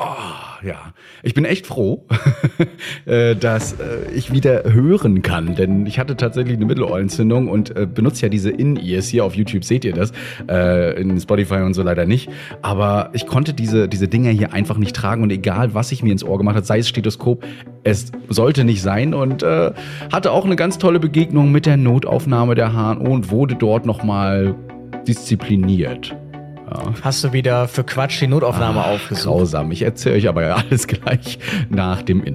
Oh, ja. Ich bin echt froh, äh, dass äh, ich wieder hören kann, denn ich hatte tatsächlich eine Mittelohrentzündung und äh, benutze ja diese In-Ears hier auf YouTube, seht ihr das, in Spotify und so leider nicht. Aber ich konnte diese, diese Dinger hier einfach nicht tragen und egal, was ich mir ins Ohr gemacht habe, sei es Stethoskop, es sollte nicht sein und äh, hatte auch eine ganz tolle Begegnung mit der Notaufnahme der HNO und wurde dort nochmal diszipliniert. Ja. Hast du wieder für Quatsch die Notaufnahme Ach, aufgesucht? Grausam. Ich erzähle euch aber alles gleich nach dem In.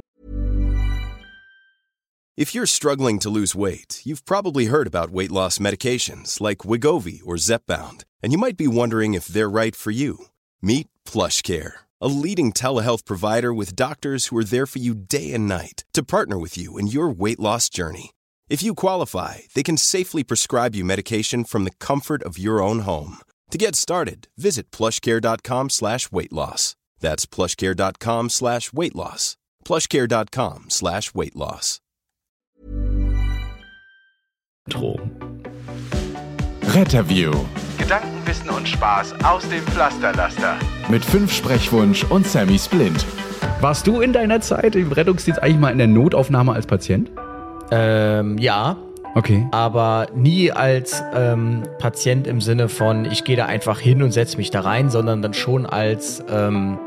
If you're struggling to lose weight, you've probably heard about weight loss medications like Wigovi or Zepbound, and you might be wondering if they're right for you. Meet PlushCare, a leading telehealth provider with doctors who are there for you day and night to partner with you in your weight loss journey. If you qualify, they can safely prescribe you medication from the comfort of your own home. To get started, visit plushcare.com slash weight loss. That's plushcare.com slash weight loss. plushcare.com slash weight loss. Retterview. Gedanken, Wissen und Spaß aus dem Pflasterlaster. Mit fünf Sprechwunsch und Sammy Splint. Warst du in deiner Zeit im Rettungsdienst eigentlich mal in der Notaufnahme als Patient? Ähm, ja. Okay. Aber nie als ähm, Patient im Sinne von, ich gehe da einfach hin und setze mich da rein, sondern dann schon als, ähm,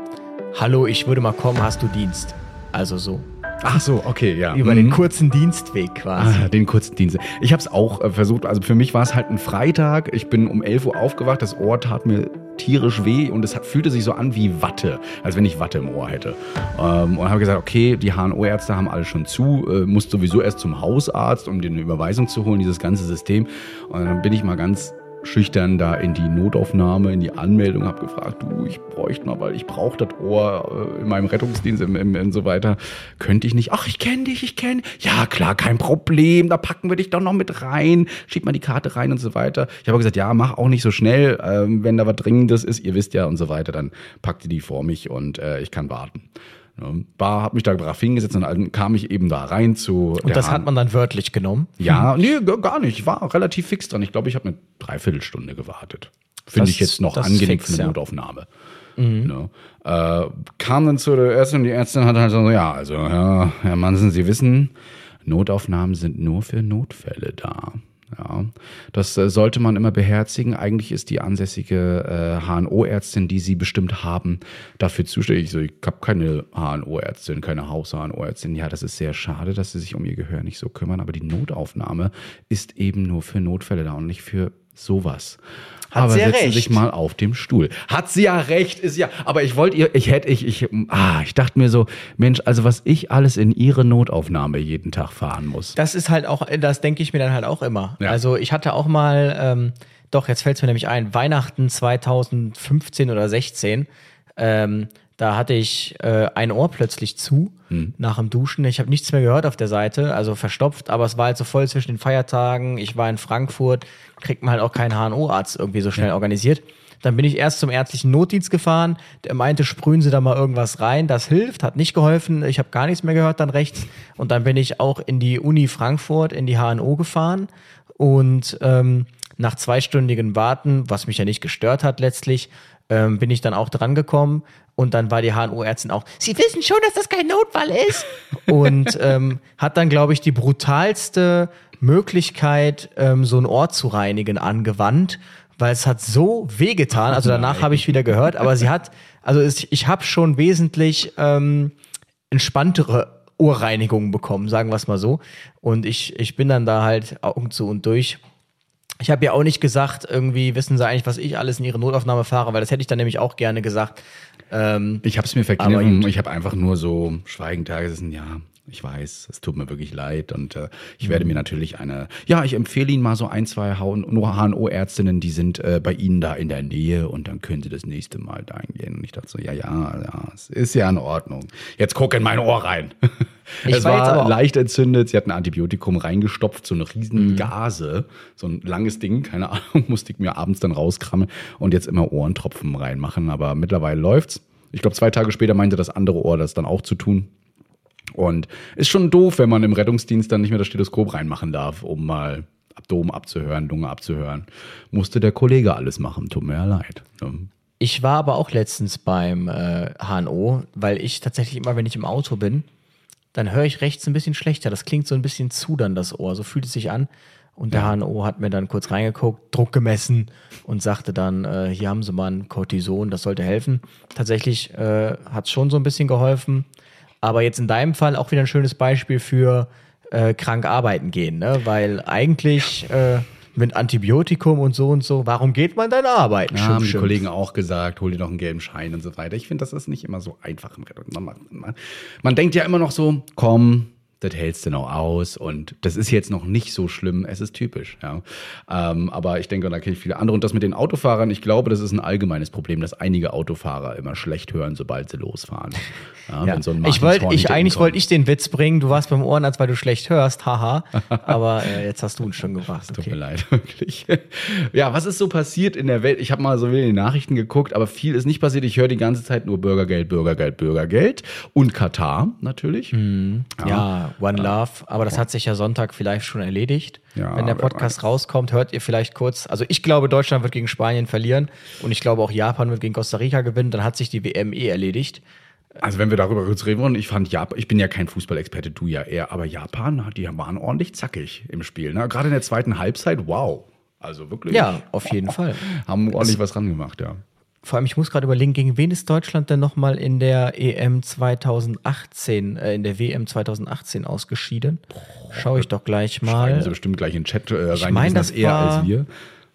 hallo, ich würde mal kommen, hast du Dienst? Also so. Ach so, okay, ja. Über mhm. den kurzen Dienstweg quasi. Ah, den kurzen Dienst. Ich habe es auch äh, versucht. Also für mich war es halt ein Freitag. Ich bin um 11 Uhr aufgewacht. Das Ohr tat mir tierisch weh und es hat, fühlte sich so an wie Watte, als wenn ich Watte im Ohr hätte. Ähm, und habe gesagt, okay, die HNO-Ärzte haben alle schon zu. Äh, musst sowieso erst zum Hausarzt, um dir eine Überweisung zu holen, dieses ganze System. Und dann bin ich mal ganz schüchtern da in die Notaufnahme, in die Anmeldung, habe gefragt, du, ich bräuchte mal, weil ich brauche das Ohr äh, in meinem Rettungsdienst im, im, und so weiter. Könnte ich nicht? Ach, ich kenne dich, ich kenne. Ja, klar, kein Problem, da packen wir dich doch noch mit rein. Schieb mal die Karte rein und so weiter. Ich habe gesagt, ja, mach auch nicht so schnell, ähm, wenn da was Dringendes ist, ihr wisst ja und so weiter, dann packt ihr die vor mich und äh, ich kann warten. War, hab mich da brav hingesetzt und dann kam ich eben da rein zu. Und das hat man dann wörtlich genommen? Ja, nee, gar nicht. Ich war relativ fix dran. Ich glaube, ich habe eine Dreiviertelstunde gewartet. Finde ich jetzt noch angenehm fix, für eine. Notaufnahme. Mhm. Ne? Äh, kam dann zu der Ärztin und die Ärztin hat halt so, ja, also, ja, Herr Mansen, Sie wissen, Notaufnahmen sind nur für Notfälle da. Ja, das äh, sollte man immer beherzigen. Eigentlich ist die ansässige äh, HNO-Ärztin, die Sie bestimmt haben, dafür zuständig. So, ich habe keine HNO-Ärztin, keine Haus-HNO-Ärztin. Ja, das ist sehr schade, dass Sie sich um Ihr Gehör nicht so kümmern, aber die Notaufnahme ist eben nur für Notfälle da und nicht für sowas. Hat aber sie ja setzen recht. sich mal auf dem Stuhl. Hat sie ja recht, ist ja. Aber ich wollte ihr, ich hätte, ich, ich, ah, ich dachte mir so, Mensch, also was ich alles in ihre Notaufnahme jeden Tag fahren muss. Das ist halt auch, das denke ich mir dann halt auch immer. Ja. Also ich hatte auch mal, ähm, doch, jetzt fällt es mir nämlich ein, Weihnachten 2015 oder 16, ähm, da hatte ich äh, ein Ohr plötzlich zu hm. nach dem Duschen. Ich habe nichts mehr gehört auf der Seite, also verstopft, aber es war halt so voll zwischen den Feiertagen. Ich war in Frankfurt, kriegt man halt auch keinen HNO-Arzt irgendwie so schnell ja. organisiert. Dann bin ich erst zum ärztlichen Notdienst gefahren. Der meinte, sprühen Sie da mal irgendwas rein. Das hilft, hat nicht geholfen. Ich habe gar nichts mehr gehört dann rechts. Und dann bin ich auch in die Uni Frankfurt, in die HNO gefahren. Und ähm, nach zweistündigen Warten, was mich ja nicht gestört hat letztlich, ähm, bin ich dann auch dran gekommen und dann war die HNO-Ärztin auch, Sie wissen schon, dass das kein Notfall ist. und ähm, hat dann, glaube ich, die brutalste Möglichkeit, ähm, so ein Ort zu reinigen, angewandt, weil es hat so wehgetan. Also danach habe ich wieder gehört, aber sie hat, also ich, ich habe schon wesentlich ähm, entspanntere Ohrreinigungen bekommen, sagen wir es mal so. Und ich, ich bin dann da halt Augen zu und durch ich habe ja auch nicht gesagt, irgendwie wissen sie eigentlich, was ich alles in ihre Notaufnahme fahre, weil das hätte ich dann nämlich auch gerne gesagt. Ähm, ich habe es mir verkniffen. Ich habe einfach nur so schweigend da gesessen, ja, ich weiß, es tut mir wirklich leid und äh, ich werde mir natürlich eine, ja, ich empfehle Ihnen mal so ein, zwei HNO-Ärztinnen, die sind äh, bei Ihnen da in der Nähe und dann können Sie das nächste Mal da hingehen. Und ich dachte so, ja, ja, ja, es ist ja in Ordnung. Jetzt guck in mein Ohr rein. Ich es war, war leicht entzündet, sie hat ein Antibiotikum reingestopft, so eine riesen mhm. Gase, so ein langes Ding, keine Ahnung, musste ich mir abends dann rauskrammen und jetzt immer Ohrentropfen reinmachen, aber mittlerweile läuft's. Ich glaube, zwei Tage später meinte das andere Ohr das dann auch zu tun. Und ist schon doof, wenn man im Rettungsdienst dann nicht mehr das Stethoskop reinmachen darf, um mal Abdomen abzuhören, Lunge abzuhören. Musste der Kollege alles machen, tut mir ja leid. Ich war aber auch letztens beim äh, HNO, weil ich tatsächlich immer, wenn ich im Auto bin, dann höre ich rechts ein bisschen schlechter. Das klingt so ein bisschen zu dann das Ohr. So fühlt es sich an. Und der ja. HNO hat mir dann kurz reingeguckt, Druck gemessen und sagte dann, äh, hier haben sie mal ein Cortison, das sollte helfen. Tatsächlich äh, hat es schon so ein bisschen geholfen. Aber jetzt in deinem Fall auch wieder ein schönes Beispiel für äh, krank arbeiten gehen, ne? Weil eigentlich äh, mit Antibiotikum und so und so, warum geht man dann arbeiten? Ja, haben die Kollegen auch gesagt, hol dir doch einen gelben Schein und so weiter. Ich finde, das ist nicht immer so einfach. Man, man, man denkt ja immer noch so, komm, das hältst du noch aus und das ist jetzt noch nicht so schlimm, es ist typisch, ja. Ähm, aber ich denke, da kenne ich viele andere. Und das mit den Autofahrern, ich glaube, das ist ein allgemeines Problem, dass einige Autofahrer immer schlecht hören, sobald sie losfahren. Ja, ja. So ich wollte, ich, eigentlich wollte ich den Witz bringen, du warst beim Ohrenarzt, weil du schlecht hörst, haha. Aber äh, jetzt hast du ihn schon gebracht. Okay. Tut mir leid, wirklich. Ja, was ist so passiert in der Welt? Ich habe mal so in die Nachrichten geguckt, aber viel ist nicht passiert. Ich höre die ganze Zeit nur Bürgergeld, Bürgergeld, Bürgergeld und Katar natürlich. Mhm. ja. ja One Love, aber das hat sich ja Sonntag vielleicht schon erledigt. Ja, Wenn der Podcast rauskommt, hört ihr vielleicht kurz. Also ich glaube, Deutschland wird gegen Spanien verlieren und ich glaube auch Japan wird gegen Costa Rica gewinnen. Dann hat sich die WM eh erledigt. Also wenn wir darüber kurz reden wollen, ich fand Japan, ich bin ja kein Fußballexperte, du ja eher, aber Japan, die waren ordentlich zackig im Spiel. Ne? Gerade in der zweiten Halbzeit, wow. Also wirklich. Ja, auf jeden Fall. Haben ordentlich was ran gemacht, ja. Vor allem, ich muss gerade überlegen, gegen wen ist Deutschland denn nochmal in der EM 2018, äh, in der WM 2018 ausgeschieden? Schaue ich doch gleich mal. Schreiben Sie bestimmt gleich in den Chat äh, rein, ich mein, das, das eher als wir.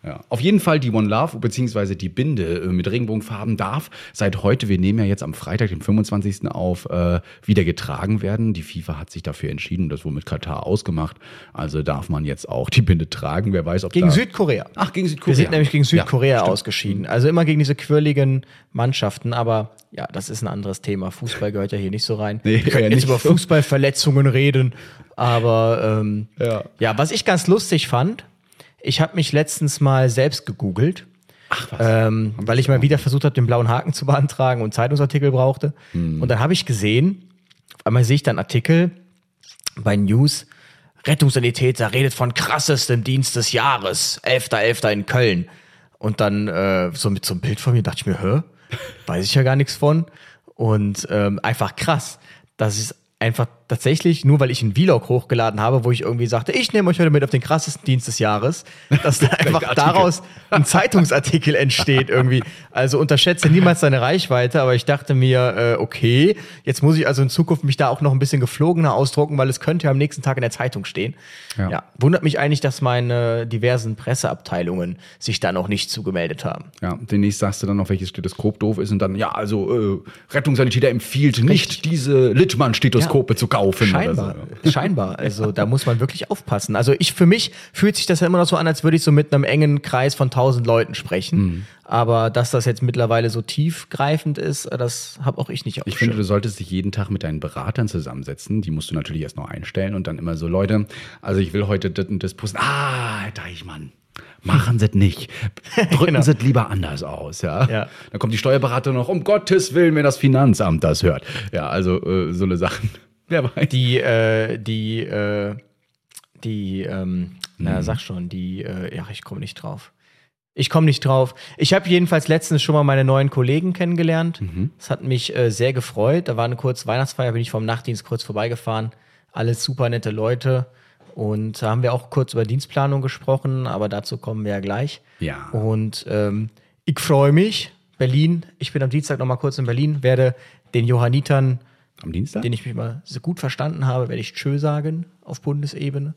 Ja. Auf jeden Fall die One Love beziehungsweise die Binde äh, mit Regenbogenfarben darf seit heute, wir nehmen ja jetzt am Freitag, dem 25. auf, äh, wieder getragen werden. Die FIFA hat sich dafür entschieden, das wohl mit Katar ausgemacht. Also darf man jetzt auch die Binde tragen. Wer weiß, ob Gegen Südkorea. Ach, gegen Südkorea. Wir sind nämlich gegen Südkorea ja, ausgeschieden. Also immer gegen diese quirligen Mannschaften, aber ja, das ist ein anderes Thema. Fußball gehört ja hier nicht so rein. Nee, wir können ja jetzt über so. Fußballverletzungen reden, aber ähm, ja. ja, was ich ganz lustig fand, ich habe mich letztens mal selbst gegoogelt. Ach was. Ähm, weil ich mal wieder versucht habe, den blauen Haken zu beantragen und Zeitungsartikel brauchte. Hm. Und dann habe ich gesehen, auf einmal sehe ich dann Artikel bei News, Rettungssanitäter redet von krassestem Dienst des Jahres, 11.11. .11. in Köln. Und dann äh, so mit so einem Bild von mir dachte ich mir, hä? Weiß ich ja gar nichts von. Und ähm, einfach krass. Das ist einfach tatsächlich, nur weil ich einen Vlog hochgeladen habe, wo ich irgendwie sagte, ich nehme euch heute mit auf den krassesten Dienst des Jahres, dass da einfach daraus ein Zeitungsartikel entsteht irgendwie. Also unterschätze niemals seine Reichweite, aber ich dachte mir, äh, okay, jetzt muss ich also in Zukunft mich da auch noch ein bisschen geflogener ausdrucken, weil es könnte ja am nächsten Tag in der Zeitung stehen. Ja. ja. Wundert mich eigentlich, dass meine diversen Presseabteilungen sich da noch nicht zugemeldet haben. Ja, demnächst sagst du dann noch, welches Stethoskop doof ist und dann, ja, also äh, Rettungssanitäter empfiehlt Richtig. nicht diese Littmann-Stethoskope ja. zu kaufen kaufen. Scheinbar, so. scheinbar. Also da muss man wirklich aufpassen. Also ich für mich fühlt sich das ja immer noch so an, als würde ich so mit einem engen Kreis von tausend Leuten sprechen. Mhm. Aber dass das jetzt mittlerweile so tiefgreifend ist, das habe auch ich nicht Ich finde, du solltest dich jeden Tag mit deinen Beratern zusammensetzen. Die musst du natürlich erst noch einstellen und dann immer so, Leute, also ich will heute das und das posten. Ah, Deichmann. Machen Sie es nicht. Drücken genau. Sie es lieber anders aus, ja? ja. Dann kommt die Steuerberater noch, um Gottes Willen, wenn das Finanzamt das hört. Ja, also äh, so eine Sachen. Wer weiß. Die, äh, die, äh, die, ähm, na, mhm. sag schon, die, äh, ja, ich komme nicht drauf. Ich komme nicht drauf. Ich habe jedenfalls letztens schon mal meine neuen Kollegen kennengelernt. Mhm. Das hat mich äh, sehr gefreut. Da war eine kurze Weihnachtsfeier, bin ich vom Nachtdienst kurz vorbeigefahren. Alles super nette Leute. Und da haben wir auch kurz über Dienstplanung gesprochen, aber dazu kommen wir ja gleich. Ja. Und ähm, ich freue mich. Berlin, ich bin am Dienstag noch mal kurz in Berlin, werde den Johannitern am Dienstag? Den ich mich mal so gut verstanden habe, werde ich Tschö sagen auf Bundesebene.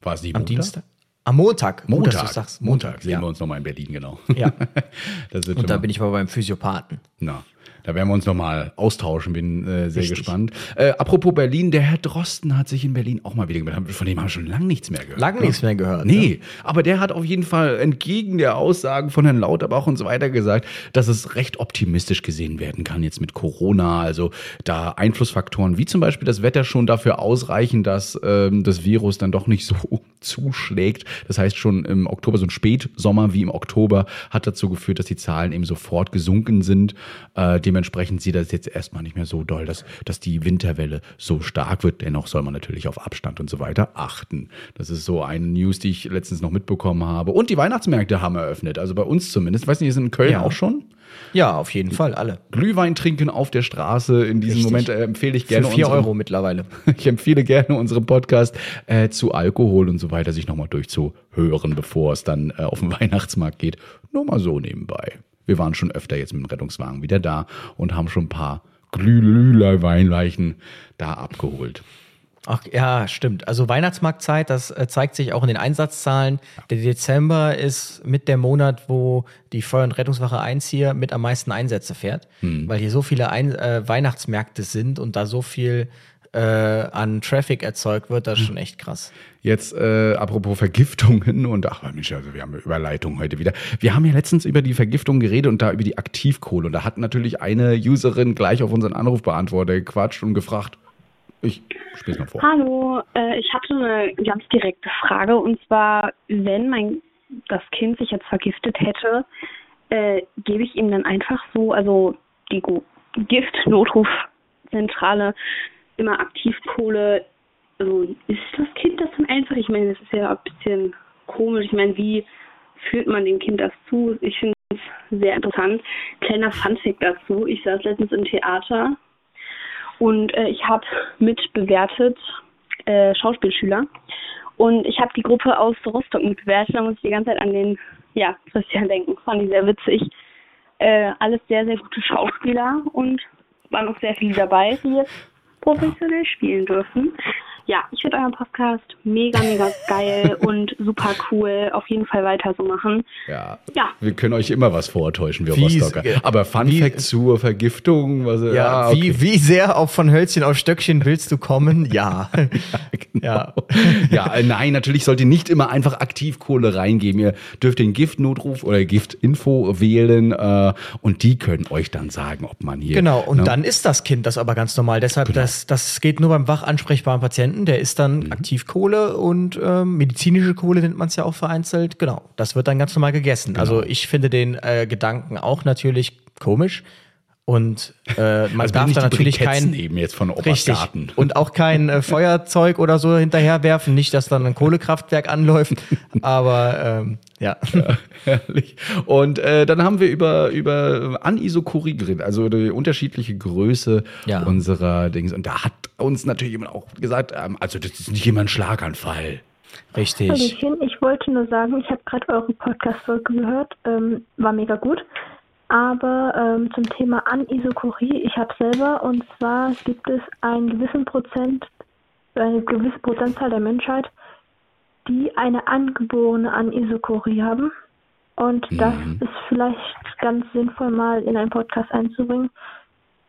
War es nicht Am Montag? Dienstag? Am Montag. Montag. Gut, Montag. Montag. Sehen ja. wir uns nochmal in Berlin, genau. Ja. Und da bin ich aber beim Physiopathen. Na. Da werden wir uns nochmal austauschen, bin äh, sehr Richtig. gespannt. Äh, apropos Berlin, der Herr Drosten hat sich in Berlin auch mal wieder gemeldet. Von dem haben wir schon lange nichts mehr gehört. Lange nichts mehr gehört. Nee, ja. aber der hat auf jeden Fall entgegen der Aussagen von Herrn Lauterbach und so weiter gesagt, dass es recht optimistisch gesehen werden kann jetzt mit Corona. Also da Einflussfaktoren wie zum Beispiel das Wetter schon dafür ausreichen, dass ähm, das Virus dann doch nicht so zuschlägt. Das heißt schon im Oktober, so ein Spätsommer wie im Oktober hat dazu geführt, dass die Zahlen eben sofort gesunken sind. Äh, dementsprechend sieht das jetzt erstmal nicht mehr so doll, dass, dass die Winterwelle so stark wird. Dennoch soll man natürlich auf Abstand und so weiter achten. Das ist so eine News, die ich letztens noch mitbekommen habe. Und die Weihnachtsmärkte haben eröffnet. Also bei uns zumindest. Ich weiß nicht, ist in Köln ja. auch schon? Ja, auf jeden Fall, alle. Glühwein trinken auf der Straße. In diesem Richtig. Moment äh, empfehle ich gerne. Für 4 Euro mittlerweile. ich empfehle gerne unseren Podcast äh, zu Alkohol und so weiter, sich nochmal durchzuhören, bevor es dann äh, auf den Weihnachtsmarkt geht. Nur mal so nebenbei. Wir waren schon öfter jetzt mit dem Rettungswagen wieder da und haben schon ein paar Glühlweinleichen da abgeholt. Ach ja, stimmt. Also Weihnachtsmarktzeit, das äh, zeigt sich auch in den Einsatzzahlen. Der Dezember ist mit der Monat, wo die Feuer- und Rettungswache 1 hier mit am meisten Einsätze fährt, hm. weil hier so viele Ein äh, Weihnachtsmärkte sind und da so viel äh, an Traffic erzeugt wird, das ist schon echt krass. Jetzt äh, apropos Vergiftungen und ach Mensch, also wir haben Überleitung heute wieder. Wir haben ja letztens über die Vergiftung geredet und da über die Aktivkohle und da hat natürlich eine Userin gleich auf unseren Anrufbeantworter gequatscht und gefragt, ich spiele mal vor. Hallo, äh, ich hatte eine ganz direkte Frage und zwar, wenn mein das Kind sich jetzt vergiftet hätte, äh, gebe ich ihm dann einfach so, also die Giftnotrufzentrale immer Aktivkohle. Also ist das Kind das dann einfach? Ich meine, das ist ja ein bisschen komisch. Ich meine, wie führt man dem Kind das zu? Ich finde es sehr interessant. Kleiner Funfact dazu. Ich saß letztens im Theater und äh, ich habe mitbewertet äh, Schauspielschüler. Und ich habe die Gruppe aus Rostock mitbewertet. Da muss ich die ganze Zeit an den, ja, Christian denken. Fand ich sehr witzig. Äh, alles sehr, sehr gute Schauspieler und waren auch sehr viele dabei, die jetzt professionell spielen dürfen. Ja, ich finde euren Podcast mega, mega geil und super cool. Auf jeden Fall weiter so machen. Ja. ja. Wir können euch immer was vortäuschen, wir wie, Rostocker. Aber Fun wie, Fact zur Vergiftung. Was, ja, ja okay. wie, wie sehr auf von Hölzchen auf Stöckchen willst du kommen? Ja. ja, genau. ja. ja, äh, nein, natürlich sollt ihr nicht immer einfach Aktivkohle reingeben. Ihr dürft den Giftnotruf oder Giftinfo wählen äh, und die können euch dann sagen, ob man hier. Genau, und ne? dann ist das Kind das aber ganz normal. Deshalb, genau. das, das geht nur beim wach ansprechbaren Patienten Patienten, der ist dann mhm. Aktivkohle und ähm, medizinische Kohle nennt man es ja auch vereinzelt. Genau, das wird dann ganz normal gegessen. Genau. Also ich finde den äh, Gedanken auch natürlich komisch. Und äh, man also darf da natürlich kein eben jetzt von richtig, und auch kein äh, Feuerzeug oder so hinterherwerfen, nicht, dass dann ein Kohlekraftwerk anläuft, aber ähm, ja. ja. Herrlich. Und äh, dann haben wir über über Anisokorie geredet, also die unterschiedliche Größe ja. unserer Dings. Und da hat uns natürlich jemand auch gesagt, ähm, also das ist nicht immer ein Schlaganfall. Richtig. Hallöchen, ich wollte nur sagen, ich habe gerade euren Podcast-Folge gehört, ähm, war mega gut. Aber ähm, zum Thema Anisokorie, ich habe selber und zwar gibt es einen gewissen Prozent, eine gewisse Prozentzahl der Menschheit, die eine angeborene Anisokorie haben. Und mhm. das ist vielleicht ganz sinnvoll mal in einen Podcast einzubringen,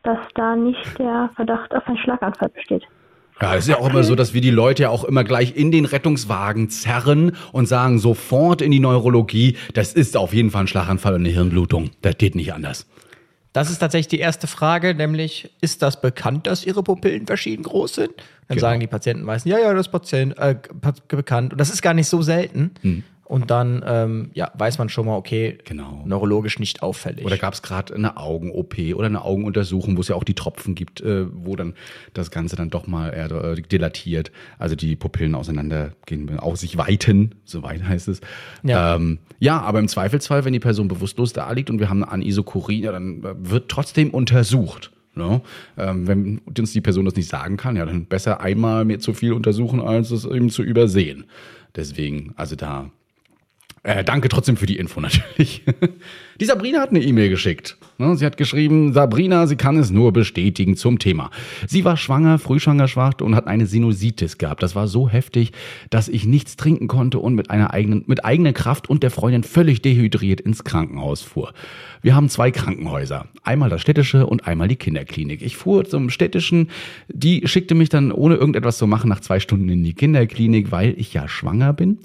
dass da nicht der Verdacht auf einen Schlaganfall besteht. Ja, es ist ja auch immer so, dass wir die Leute ja auch immer gleich in den Rettungswagen zerren und sagen sofort in die Neurologie, das ist auf jeden Fall ein Schlaganfall und eine Hirnblutung. Das geht nicht anders. Das ist tatsächlich die erste Frage, nämlich ist das bekannt, dass ihre Pupillen verschieden groß sind? Dann genau. sagen die Patienten meistens, ja, ja, das ist Patient, äh, bekannt. Und das ist gar nicht so selten. Hm. Und dann ähm, ja, weiß man schon mal, okay, genau. neurologisch nicht auffällig. Oder gab es gerade eine Augen-OP oder eine Augenuntersuchung, wo es ja auch die Tropfen gibt, äh, wo dann das Ganze dann doch mal eher äh, dilatiert, also die Pupillen auseinandergehen, auch sich weiten, so weit heißt es. Ja. Ähm, ja, aber im Zweifelsfall, wenn die Person bewusstlos da liegt und wir haben eine Anisokorie, ja, dann wird trotzdem untersucht. No? Ne? Ähm, wenn uns die Person das nicht sagen kann, ja, dann besser einmal mehr zu viel untersuchen, als es eben zu übersehen. Deswegen, also da äh, danke trotzdem für die Info natürlich. die Sabrina hat eine E-Mail geschickt. Ne, sie hat geschrieben, Sabrina, sie kann es nur bestätigen zum Thema. Sie war schwanger, frühschwangerschaft und hat eine Sinusitis gehabt. Das war so heftig, dass ich nichts trinken konnte und mit einer eigenen, mit eigener Kraft und der Freundin völlig dehydriert ins Krankenhaus fuhr. Wir haben zwei Krankenhäuser. Einmal das städtische und einmal die Kinderklinik. Ich fuhr zum städtischen. Die schickte mich dann, ohne irgendetwas zu machen, nach zwei Stunden in die Kinderklinik, weil ich ja schwanger bin.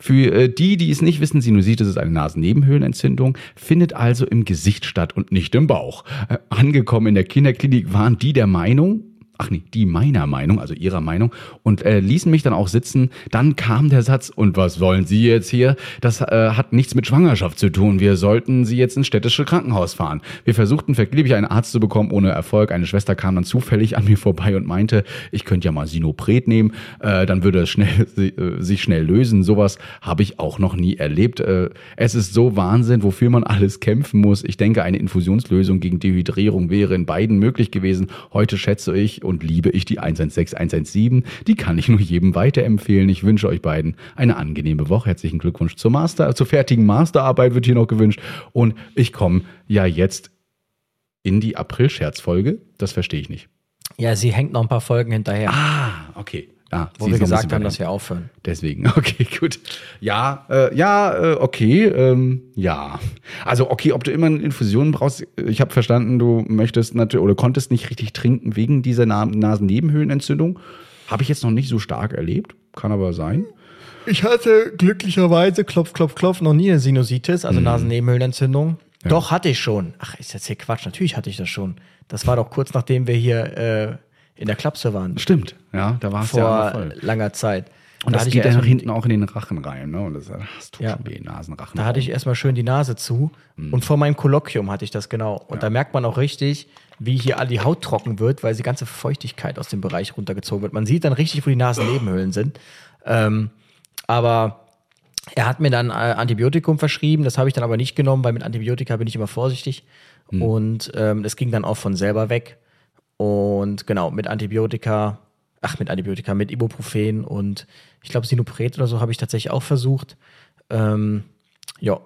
Für äh, die, die es nicht wissen, Sinusitis ist eine Nasennebenhöhlenentzündung, findet also im Gesicht statt und nicht im Bauch. Äh, angekommen in der Kinderklinik waren die der Meinung, ach nee, die meiner Meinung, also ihrer Meinung, und äh, ließen mich dann auch sitzen. Dann kam der Satz, und was wollen Sie jetzt hier? Das äh, hat nichts mit Schwangerschaft zu tun. Wir sollten Sie jetzt ins städtische Krankenhaus fahren. Wir versuchten vergeblich einen Arzt zu bekommen, ohne Erfolg. Eine Schwester kam dann zufällig an mir vorbei und meinte, ich könnte ja mal Sinopret nehmen, äh, dann würde es schnell, äh, sich schnell lösen. Sowas habe ich auch noch nie erlebt. Äh, es ist so Wahnsinn, wofür man alles kämpfen muss. Ich denke, eine Infusionslösung gegen Dehydrierung wäre in beiden möglich gewesen. Heute schätze ich und liebe ich die 116 117. Die kann ich nur jedem weiterempfehlen. Ich wünsche euch beiden eine angenehme Woche. Herzlichen Glückwunsch zur Master, zur fertigen Masterarbeit wird hier noch gewünscht. Und ich komme ja jetzt in die April-Scherzfolge. Das verstehe ich nicht. Ja, sie hängt noch ein paar Folgen hinterher. Ah, okay. Ah, wo wir gesagt haben, dass wir aufhören. Deswegen, okay, gut. Ja, äh, ja, äh, okay, ähm, ja. Also okay, ob du immer eine Infusion brauchst, ich habe verstanden, du möchtest natürlich oder konntest nicht richtig trinken wegen dieser Na Nasennebenhöhlenentzündung. Habe ich jetzt noch nicht so stark erlebt, kann aber sein. Ich hatte glücklicherweise, klopf, klopf, klopf, noch nie eine Sinusitis, also mhm. Nasennebenhöhlenentzündung. Ja. Doch, hatte ich schon. Ach, ist jetzt hier Quatsch, natürlich hatte ich das schon. Das war doch kurz nachdem wir hier äh, in der Klapse waren. Stimmt, ja, da war es ja voll. langer Zeit. Und da das geht ja nach hinten auch in den Rachen rein, ne? Und das, das tut ja. schon weh, Nasenrachen. Da hatte ich erstmal schön die Nase zu. Mhm. Und vor meinem Kolloquium hatte ich das genau. Und ja. da merkt man auch richtig, wie hier all die Haut trocken wird, weil die ganze Feuchtigkeit aus dem Bereich runtergezogen wird. Man sieht dann richtig, wo die Nasennebenhöhlen sind. Ähm, aber er hat mir dann äh, Antibiotikum verschrieben, das habe ich dann aber nicht genommen, weil mit Antibiotika bin ich immer vorsichtig. Mhm. Und ähm, es ging dann auch von selber weg. Und genau, mit Antibiotika, ach, mit Antibiotika, mit Ibuprofen und ich glaube Sinopret oder so habe ich tatsächlich auch versucht. Ähm, ja,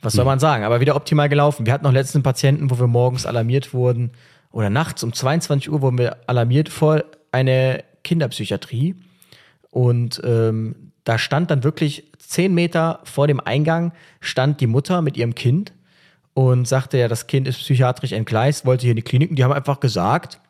was soll hm. man sagen? Aber wieder optimal gelaufen. Wir hatten noch letzten Patienten, wo wir morgens alarmiert wurden oder nachts um 22 Uhr wurden wir alarmiert vor eine Kinderpsychiatrie. Und ähm, da stand dann wirklich zehn Meter vor dem Eingang stand die Mutter mit ihrem Kind und sagte ja, das Kind ist psychiatrisch entgleist, wollte hier in die Klinik. Und die haben einfach gesagt,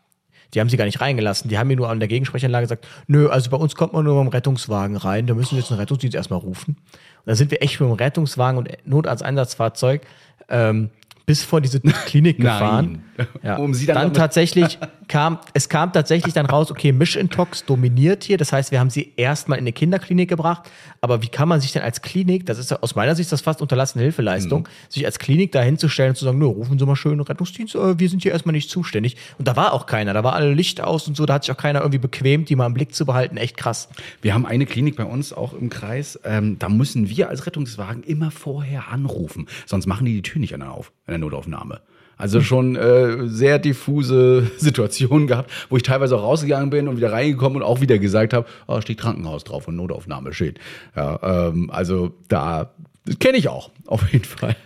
die haben sie gar nicht reingelassen. Die haben mir nur an der Gegensprechanlage gesagt, nö, also bei uns kommt man nur mit dem Rettungswagen rein. Da müssen wir jetzt einen Rettungsdienst erstmal rufen. Und dann sind wir echt mit dem Rettungswagen und Notarzteinsatzfahrzeug ähm, bis vor diese Klinik gefahren. Ja. Um sie dann, dann tatsächlich kam, es kam tatsächlich dann raus, okay, Mischintox dominiert hier. Das heißt, wir haben sie erstmal in eine Kinderklinik gebracht. Aber wie kann man sich denn als Klinik, das ist aus meiner Sicht das fast unterlassene Hilfeleistung, mhm. sich als Klinik da hinzustellen und zu sagen, nö, rufen Sie mal schön Rettungsdienst, äh, wir sind hier erstmal nicht zuständig. Und da war auch keiner, da war alle Licht aus und so, da hat sich auch keiner irgendwie bequemt, die mal im Blick zu behalten. Echt krass. Wir haben eine Klinik bei uns auch im Kreis, ähm, da müssen wir als Rettungswagen immer vorher anrufen. Sonst machen die die Tür nicht auf der Notaufnahme. Also schon äh, sehr diffuse Situationen gehabt, wo ich teilweise auch rausgegangen bin und wieder reingekommen und auch wieder gesagt habe, oh, steht Krankenhaus drauf und Notaufnahme steht. Ja, ähm, also da kenne ich auch, auf jeden Fall.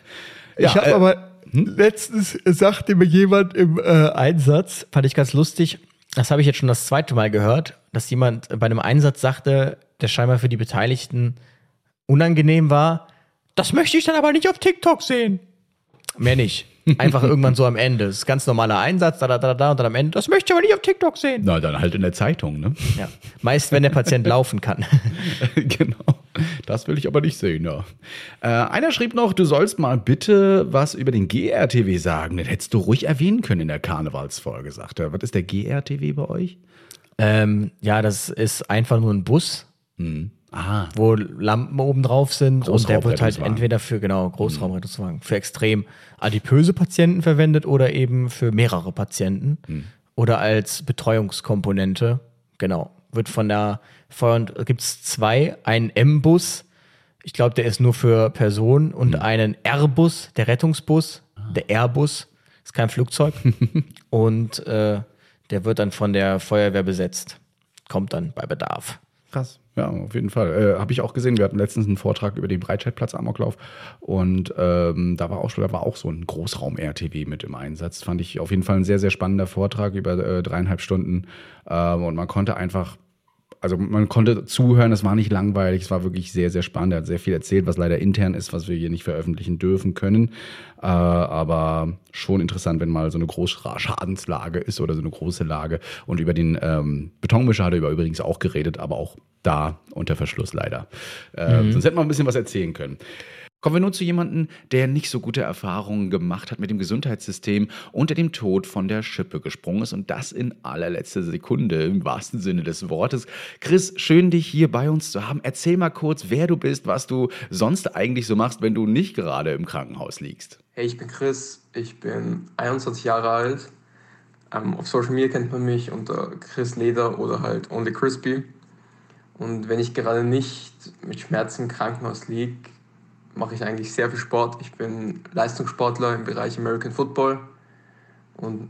Ja, ich habe äh, aber hm? letztens sagte mir jemand im äh, Einsatz, fand ich ganz lustig, das habe ich jetzt schon das zweite Mal gehört, dass jemand bei einem Einsatz sagte, der scheinbar für die Beteiligten unangenehm war, das möchte ich dann aber nicht auf TikTok sehen. Mehr nicht. Einfach irgendwann so am Ende. Das ist ganz normaler Einsatz, da, da, da, da, und dann am Ende, das möchte ich aber nicht auf TikTok sehen. Na, dann halt in der Zeitung, ne? Ja. Meist, wenn der Patient laufen kann. genau. Das will ich aber nicht sehen, ja. Äh, einer schrieb noch, du sollst mal bitte was über den GRTW sagen. Den hättest du ruhig erwähnen können in der Karnevalsfolge, sagt er. Was ist der GRTW bei euch? Ähm, ja, das ist einfach nur ein Bus. Hm Aha. wo Lampen oben drauf sind und der wird halt entweder für genau Großraumrettungswagen mhm. für extrem adipöse Patienten verwendet oder eben für mehrere Patienten mhm. oder als Betreuungskomponente. Genau, wird von der Feuer gibt es zwei, einen M-Bus, ich glaube, der ist nur für Personen und mhm. einen R-Bus, der Rettungsbus, ah. der R-Bus, ist kein Flugzeug und äh, der wird dann von der Feuerwehr besetzt, kommt dann bei Bedarf. Krass. Ja, auf jeden Fall. Äh, Habe ich auch gesehen. Wir hatten letztens einen Vortrag über den Breitscheidplatz Amoklauf und ähm, da war auch da war auch so ein Großraum-RTW mit im Einsatz. Fand ich auf jeden Fall ein sehr, sehr spannender Vortrag über äh, dreieinhalb Stunden. Ähm, und man konnte einfach also man konnte zuhören, es war nicht langweilig, es war wirklich sehr, sehr spannend. Er hat sehr viel erzählt, was leider intern ist, was wir hier nicht veröffentlichen dürfen können. Äh, aber schon interessant, wenn mal so eine Großschadenslage ist oder so eine große Lage. Und über den ähm, Betonmischer hat er über übrigens auch geredet, aber auch da unter Verschluss leider. Äh, mhm. Sonst hätten wir ein bisschen was erzählen können. Kommen wir nun zu jemandem, der nicht so gute Erfahrungen gemacht hat mit dem Gesundheitssystem, unter dem Tod von der Schippe gesprungen ist und das in allerletzter Sekunde im wahrsten Sinne des Wortes. Chris, schön dich hier bei uns zu haben. Erzähl mal kurz, wer du bist, was du sonst eigentlich so machst, wenn du nicht gerade im Krankenhaus liegst. Hey, ich bin Chris, ich bin 21 Jahre alt. Ähm, auf Social Media kennt man mich unter Chris Leder oder halt Only Crispy. Und wenn ich gerade nicht mit Schmerzen im Krankenhaus liege, mache ich eigentlich sehr viel Sport. Ich bin Leistungssportler im Bereich American Football und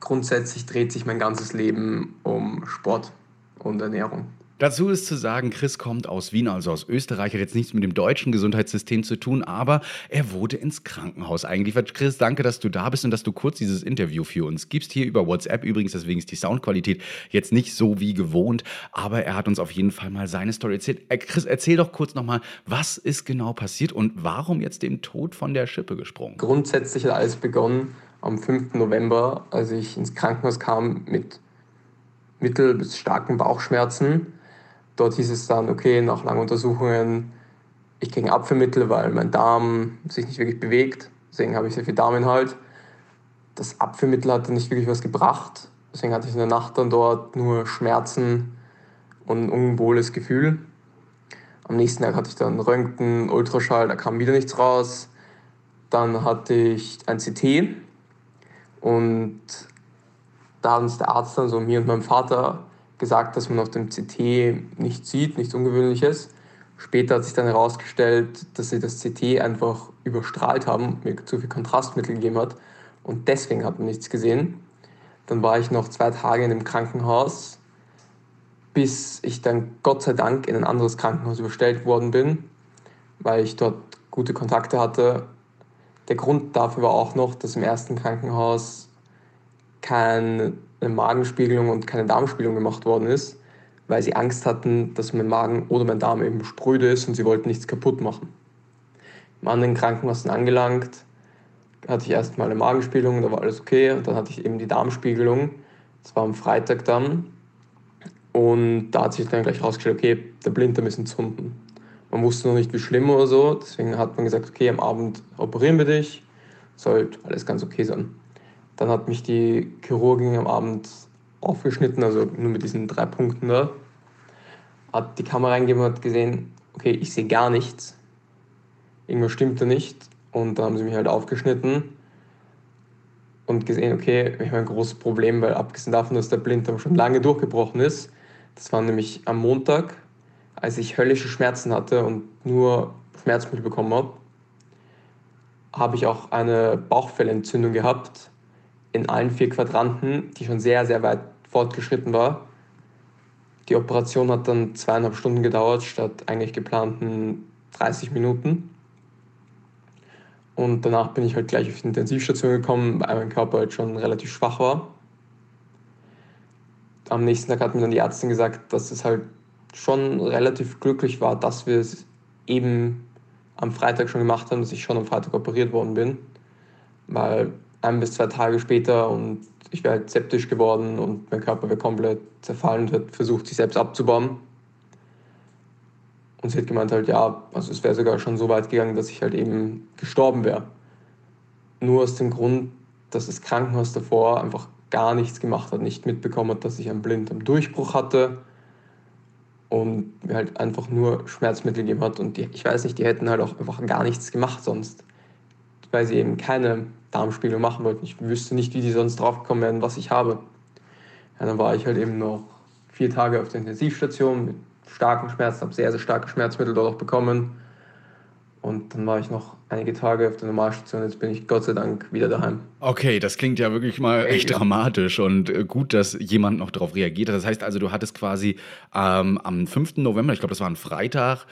grundsätzlich dreht sich mein ganzes Leben um Sport und Ernährung. Dazu ist zu sagen, Chris kommt aus Wien, also aus Österreich, hat jetzt nichts mit dem deutschen Gesundheitssystem zu tun, aber er wurde ins Krankenhaus eingeliefert. Chris, danke, dass du da bist und dass du kurz dieses Interview für uns gibst. Hier über WhatsApp übrigens, deswegen ist die Soundqualität jetzt nicht so wie gewohnt, aber er hat uns auf jeden Fall mal seine Story erzählt. Äh, Chris, erzähl doch kurz nochmal, was ist genau passiert und warum jetzt den Tod von der Schippe gesprungen? Grundsätzlich hat alles begonnen am 5. November, als ich ins Krankenhaus kam mit mittel- bis starken Bauchschmerzen Dort hieß es dann, okay, nach langen Untersuchungen, ich kriege ein Abführmittel, weil mein Darm sich nicht wirklich bewegt. Deswegen habe ich sehr viel Darminhalt. Das Abführmittel hat dann nicht wirklich was gebracht. Deswegen hatte ich in der Nacht dann dort nur Schmerzen und ein unwohles Gefühl. Am nächsten Tag hatte ich dann Röntgen, Ultraschall, da kam wieder nichts raus. Dann hatte ich ein CT und da hat uns der Arzt dann so mir und meinem Vater gesagt, dass man auf dem CT nichts sieht, nichts Ungewöhnliches. Später hat sich dann herausgestellt, dass sie das CT einfach überstrahlt haben mir zu viel Kontrastmittel gegeben hat. Und deswegen hat man nichts gesehen. Dann war ich noch zwei Tage in dem Krankenhaus, bis ich dann Gott sei Dank in ein anderes Krankenhaus überstellt worden bin, weil ich dort gute Kontakte hatte. Der Grund dafür war auch noch, dass im ersten Krankenhaus kein eine Magenspiegelung und keine Darmspiegelung gemacht worden ist, weil sie Angst hatten, dass mein Magen oder mein Darm eben spröde ist und sie wollten nichts kaputt machen. Im anderen Krankenhaus angelangt, hatte ich erstmal eine Magenspiegelung, da war alles okay. Und dann hatte ich eben die Darmspiegelung. Das war am Freitag dann. Und da hat sich dann gleich rausgestellt, okay, der Blinddarm ist entzünden. Man wusste noch nicht, wie schlimm oder so. Deswegen hat man gesagt, okay, am Abend operieren wir dich. Sollte alles ganz okay sein. Dann hat mich die Chirurgin am Abend aufgeschnitten, also nur mit diesen drei Punkten da. Hat die Kamera eingegeben und hat gesehen, okay, ich sehe gar nichts. Irgendwas stimmt da nicht. Und dann haben sie mich halt aufgeschnitten und gesehen, okay, ich habe ein großes Problem, weil abgesehen davon, dass der Blinddarm schon lange durchgebrochen ist, das war nämlich am Montag, als ich höllische Schmerzen hatte und nur Schmerzmittel bekommen habe, habe ich auch eine Bauchfellentzündung gehabt in allen vier Quadranten, die schon sehr, sehr weit fortgeschritten war. Die Operation hat dann zweieinhalb Stunden gedauert, statt eigentlich geplanten 30 Minuten. Und danach bin ich halt gleich auf die Intensivstation gekommen, weil mein Körper halt schon relativ schwach war. Am nächsten Tag hat mir dann die Ärztin gesagt, dass es halt schon relativ glücklich war, dass wir es eben am Freitag schon gemacht haben, dass ich schon am Freitag operiert worden bin. Weil ein bis zwei Tage später und ich wäre halt septisch geworden und mein Körper wäre komplett zerfallen und hat versucht, sich selbst abzubauen. Und sie hat gemeint halt, ja, also es wäre sogar schon so weit gegangen, dass ich halt eben gestorben wäre. Nur aus dem Grund, dass das Krankenhaus davor einfach gar nichts gemacht hat, nicht mitbekommen hat, dass ich einen Blind am Durchbruch hatte und mir halt einfach nur Schmerzmittel gegeben hat. Und die, ich weiß nicht, die hätten halt auch einfach gar nichts gemacht sonst, weil sie eben keine Darmspiegel machen wollten. Ich wüsste nicht, wie die sonst draufgekommen wären, was ich habe. Ja, dann war ich halt eben noch vier Tage auf der Intensivstation mit starken Schmerzen, habe sehr, sehr starke Schmerzmittel dort auch bekommen. Und dann war ich noch einige Tage auf der Normalstation. Jetzt bin ich Gott sei Dank wieder daheim. Okay, das klingt ja wirklich mal echt ja. dramatisch und äh, gut, dass jemand noch darauf reagiert hat. Das heißt also, du hattest quasi ähm, am 5. November, ich glaube, das war ein Freitag,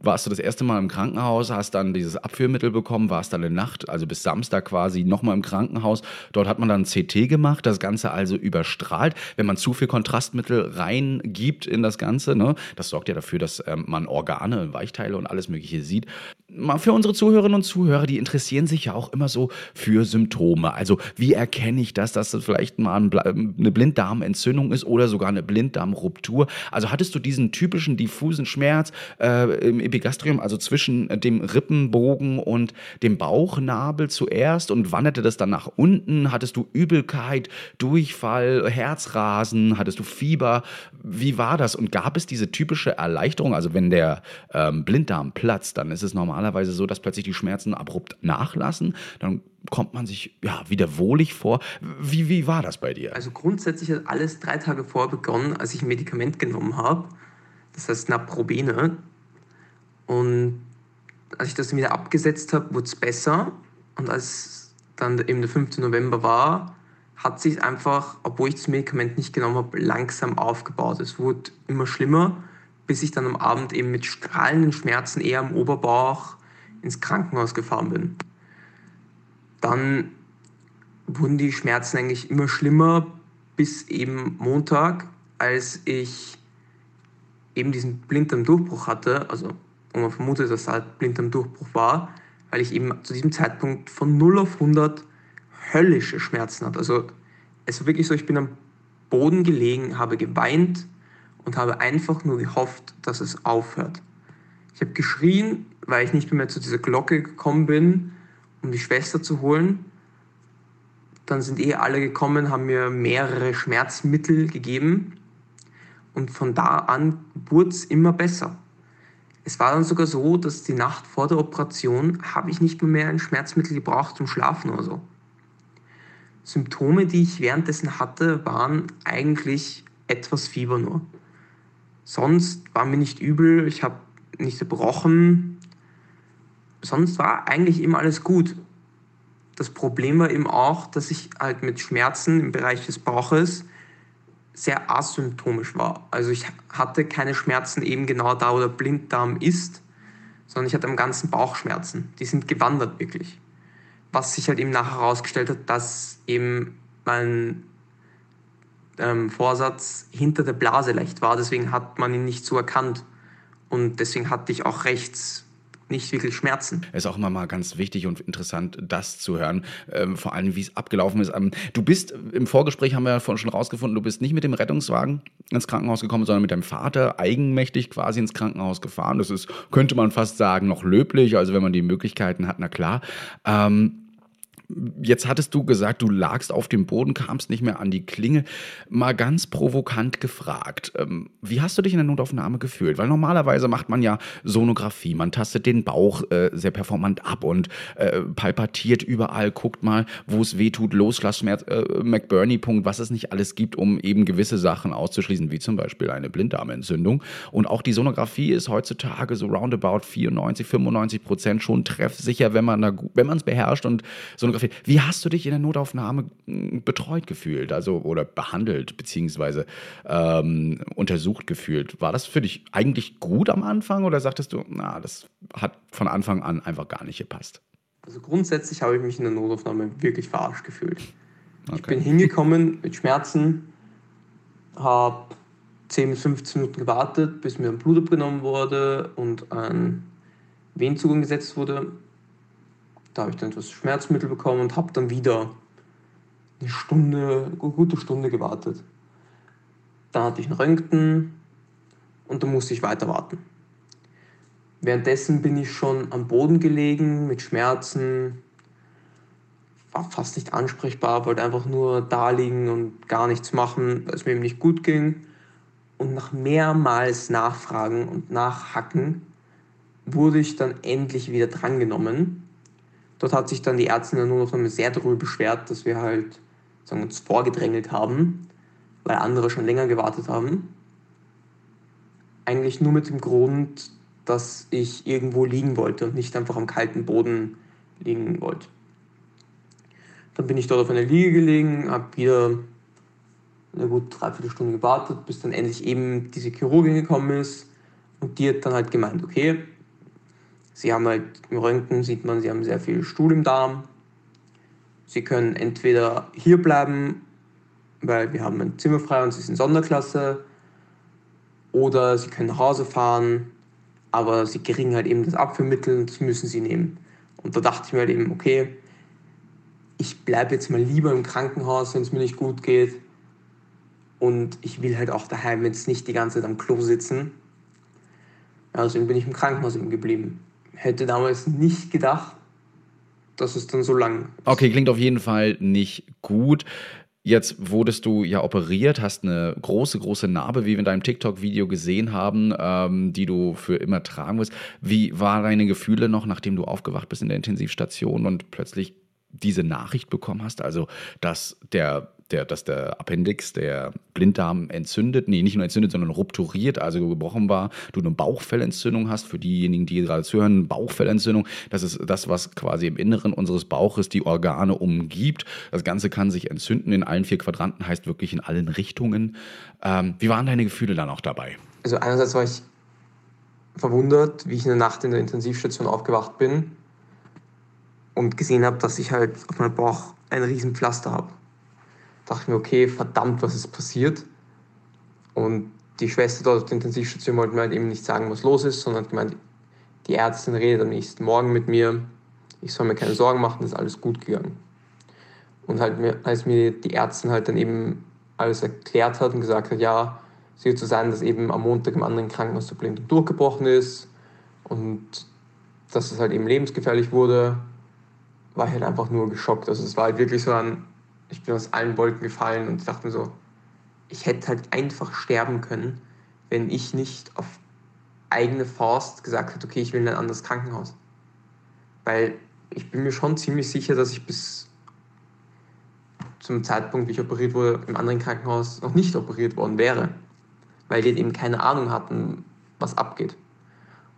warst du das erste Mal im Krankenhaus, hast dann dieses Abführmittel bekommen, warst dann eine Nacht, also bis Samstag quasi nochmal im Krankenhaus. Dort hat man dann CT gemacht, das Ganze also überstrahlt. Wenn man zu viel Kontrastmittel reingibt in das Ganze, ne, das sorgt ja dafür, dass ähm, man Organe, Weichteile und alles Mögliche sieht. Mal für unsere Zuhörerinnen und und Zuhörer, die interessieren sich ja auch immer so für Symptome. Also wie erkenne ich das, dass das vielleicht mal eine Blinddarmentzündung ist oder sogar eine Blinddarmruptur? Also hattest du diesen typischen diffusen Schmerz äh, im Epigastrium, also zwischen dem Rippenbogen und dem Bauchnabel zuerst und wanderte das dann nach unten? Hattest du Übelkeit, Durchfall, Herzrasen? Hattest du Fieber? Wie war das? Und gab es diese typische Erleichterung? Also wenn der ähm, Blinddarm platzt, dann ist es normalerweise so, dass plötzlich die Schmerzen abrupt nachlassen. Dann kommt man sich ja wieder wohlig vor. Wie, wie war das bei dir? Also grundsätzlich hat alles drei Tage vor begonnen, als ich ein Medikament genommen habe. Das heißt Naprobene. Und als ich das wieder abgesetzt habe, wurde es besser. Und als dann eben der 5. November war, hat sich einfach, obwohl ich das Medikament nicht genommen habe, langsam aufgebaut. Es wurde immer schlimmer, bis ich dann am Abend eben mit strahlenden Schmerzen eher am Oberbauch ins Krankenhaus gefahren bin. Dann wurden die Schmerzen eigentlich immer schlimmer bis eben Montag, als ich eben diesen Blinddarmdurchbruch hatte, also und man vermutet, dass es halt Blinddarmdurchbruch war, weil ich eben zu diesem Zeitpunkt von 0 auf 100 höllische Schmerzen hatte. Also es war wirklich so, ich bin am Boden gelegen, habe geweint und habe einfach nur gehofft, dass es aufhört. Ich habe geschrien, weil ich nicht mehr zu dieser Glocke gekommen bin, um die Schwester zu holen. Dann sind eh alle gekommen, haben mir mehrere Schmerzmittel gegeben und von da an wurde es immer besser. Es war dann sogar so, dass die Nacht vor der Operation habe ich nicht mehr ein Schmerzmittel gebraucht zum Schlafen oder so. Symptome, die ich währenddessen hatte, waren eigentlich etwas Fieber nur. Sonst war mir nicht übel, ich habe nicht zerbrochen. Sonst war eigentlich immer alles gut. Das Problem war eben auch, dass ich halt mit Schmerzen im Bereich des Bauches sehr asymptomisch war. Also ich hatte keine Schmerzen eben genau da, wo der Blinddarm ist, sondern ich hatte am ganzen Bauch Schmerzen. Die sind gewandert wirklich. Was sich halt eben nachher herausgestellt hat, dass eben mein ähm, Vorsatz hinter der Blase leicht war. Deswegen hat man ihn nicht so erkannt. Und deswegen hatte ich auch rechts nicht wirklich Schmerzen. Ist auch immer mal ganz wichtig und interessant, das zu hören, ähm, vor allem wie es abgelaufen ist. Ähm, du bist im Vorgespräch, haben wir ja schon rausgefunden, du bist nicht mit dem Rettungswagen ins Krankenhaus gekommen, sondern mit deinem Vater eigenmächtig quasi ins Krankenhaus gefahren. Das ist, könnte man fast sagen, noch löblich, also wenn man die Möglichkeiten hat, na klar. Ähm, Jetzt hattest du gesagt, du lagst auf dem Boden, kamst nicht mehr an die Klinge. Mal ganz provokant gefragt, ähm, wie hast du dich in der Notaufnahme gefühlt? Weil normalerweise macht man ja Sonographie, man tastet den Bauch äh, sehr performant ab und äh, palpatiert überall, guckt mal, wo es weh tut, Loslassschmerz, äh, McBurney-Punkt, was es nicht alles gibt, um eben gewisse Sachen auszuschließen, wie zum Beispiel eine Blinddarmentzündung. Und auch die Sonographie ist heutzutage so roundabout 94, 95 Prozent schon treffsicher, wenn man es beherrscht und Sonographie Fotografie. Wie hast du dich in der Notaufnahme hm, betreut gefühlt, also oder behandelt beziehungsweise ähm, untersucht gefühlt? War das für dich eigentlich gut am Anfang oder sagtest du, na, das hat von Anfang an einfach gar nicht gepasst? Also grundsätzlich habe ich mich in der Notaufnahme wirklich verarscht gefühlt. Okay. Ich bin hingekommen mit Schmerzen, habe 10 bis 15 Minuten gewartet, bis mir ein Blut abgenommen wurde und ein Venenzugang gesetzt wurde. Da habe ich dann etwas Schmerzmittel bekommen und habe dann wieder eine Stunde, eine gute Stunde gewartet. Dann hatte ich ein Röntgen und dann musste ich weiter warten. Währenddessen bin ich schon am Boden gelegen mit Schmerzen, war fast nicht ansprechbar, wollte einfach nur da liegen und gar nichts machen, weil es mir eben nicht gut ging. Und nach mehrmals Nachfragen und Nachhacken wurde ich dann endlich wieder drangenommen Dort hat sich dann die Ärztin nur noch sehr darüber beschwert, dass wir halt sagen, uns vorgedrängelt haben, weil andere schon länger gewartet haben. Eigentlich nur mit dem Grund, dass ich irgendwo liegen wollte und nicht einfach am kalten Boden liegen wollte. Dann bin ich dort auf einer Liege gelegen, habe wieder eine gute Dreiviertelstunde gewartet, bis dann endlich eben diese Chirurgin gekommen ist und die hat dann halt gemeint, okay, Sie haben halt im Röntgen sieht man, sie haben sehr viel Stuhl im Darm. Sie können entweder hier bleiben, weil wir haben ein Zimmer frei und sie sind Sonderklasse, oder sie können nach Hause fahren, aber sie kriegen halt eben das Abführmittel und das müssen sie nehmen. Und da dachte ich mir halt eben, okay, ich bleibe jetzt mal lieber im Krankenhaus, wenn es mir nicht gut geht. Und ich will halt auch daheim jetzt nicht die ganze Zeit am Klo sitzen. Also bin ich im Krankenhaus eben geblieben. Hätte damals nicht gedacht, dass es dann so lang. Ist. Okay, klingt auf jeden Fall nicht gut. Jetzt wurdest du ja operiert, hast eine große, große Narbe, wie wir in deinem TikTok-Video gesehen haben, ähm, die du für immer tragen wirst. Wie waren deine Gefühle noch, nachdem du aufgewacht bist in der Intensivstation und plötzlich diese Nachricht bekommen hast? Also, dass der der, dass der Appendix, der Blinddarm entzündet, nee, nicht nur entzündet, sondern rupturiert, also gebrochen war, du eine Bauchfellentzündung hast, für diejenigen, die gerade zuhören, Bauchfellentzündung, das ist das, was quasi im Inneren unseres Bauches die Organe umgibt. Das Ganze kann sich entzünden in allen vier Quadranten, heißt wirklich in allen Richtungen. Ähm, wie waren deine Gefühle dann auch dabei? Also einerseits war ich verwundert, wie ich in der Nacht in der Intensivstation aufgewacht bin und gesehen habe, dass ich halt auf meinem Bauch ein riesen Pflaster habe dachte mir, okay, verdammt, was ist passiert? Und die Schwester dort auf der Intensivstation wollte mir halt eben nicht sagen, was los ist, sondern hat gemeint, die Ärztin redet am nächsten Morgen mit mir, ich soll mir keine Sorgen machen, das ist alles gut gegangen. Und halt mir, als mir die Ärztin halt dann eben alles erklärt hat und gesagt hat, ja, es wird so sein, dass eben am Montag im anderen Krankenhaus der Blindung durchgebrochen ist und dass es halt eben lebensgefährlich wurde, war ich halt einfach nur geschockt. Also es war halt wirklich so ein, ich bin aus allen Wolken gefallen und dachte mir so, ich hätte halt einfach sterben können, wenn ich nicht auf eigene Faust gesagt hätte, okay, ich will in ein anderes Krankenhaus. Weil ich bin mir schon ziemlich sicher, dass ich bis zum Zeitpunkt, wie ich operiert wurde, im anderen Krankenhaus noch nicht operiert worden wäre. Weil die eben keine Ahnung hatten, was abgeht.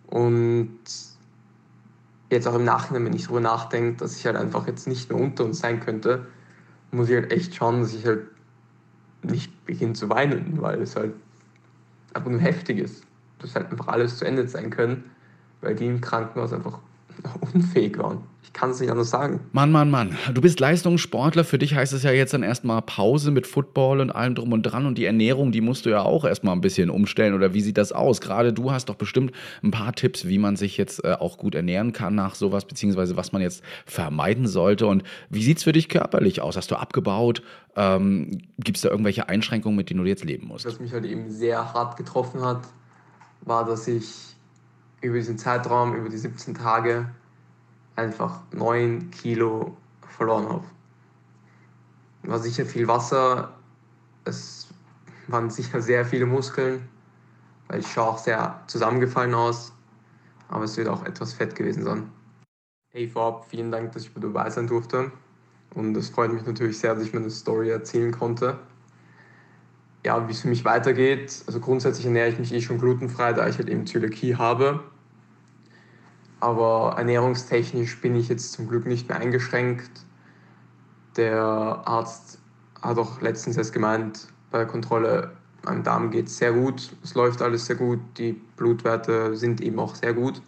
Und jetzt auch im Nachhinein, wenn ich darüber nachdenke, dass ich halt einfach jetzt nicht mehr unter uns sein könnte, muss ich halt echt schauen, dass ich halt nicht beginne zu weinen, weil es halt einfach nur heftig ist. Dass halt einfach alles zu Ende sein können, weil die im Krankenhaus einfach unfähig waren. Ich kann es nicht anders sagen. Mann, Mann, Mann. Du bist Leistungssportler. Für dich heißt es ja jetzt dann erstmal Pause mit Football und allem drum und dran. Und die Ernährung, die musst du ja auch erstmal ein bisschen umstellen. Oder wie sieht das aus? Gerade du hast doch bestimmt ein paar Tipps, wie man sich jetzt äh, auch gut ernähren kann nach sowas, beziehungsweise was man jetzt vermeiden sollte. Und wie sieht es für dich körperlich aus? Hast du abgebaut? Ähm, Gibt es da irgendwelche Einschränkungen, mit denen du jetzt leben musst? Was mich halt eben sehr hart getroffen hat, war, dass ich über diesen Zeitraum, über die 17 Tage, einfach 9 Kilo verloren habe. War sicher viel Wasser, es waren sicher sehr viele Muskeln, weil ich schaue auch sehr zusammengefallen aus, aber es wird auch etwas fett gewesen sein. Hey vorab, vielen Dank, dass ich dabei sein durfte und es freut mich natürlich sehr, dass ich meine Story erzählen konnte. Ja, wie es für mich weitergeht, also grundsätzlich ernähre ich mich eh schon glutenfrei, da ich halt eben Zöliakie habe aber ernährungstechnisch bin ich jetzt zum Glück nicht mehr eingeschränkt. Der Arzt hat auch letztens erst gemeint, bei der Kontrolle, meinem Darm geht es sehr gut, es läuft alles sehr gut, die Blutwerte sind eben auch sehr gut.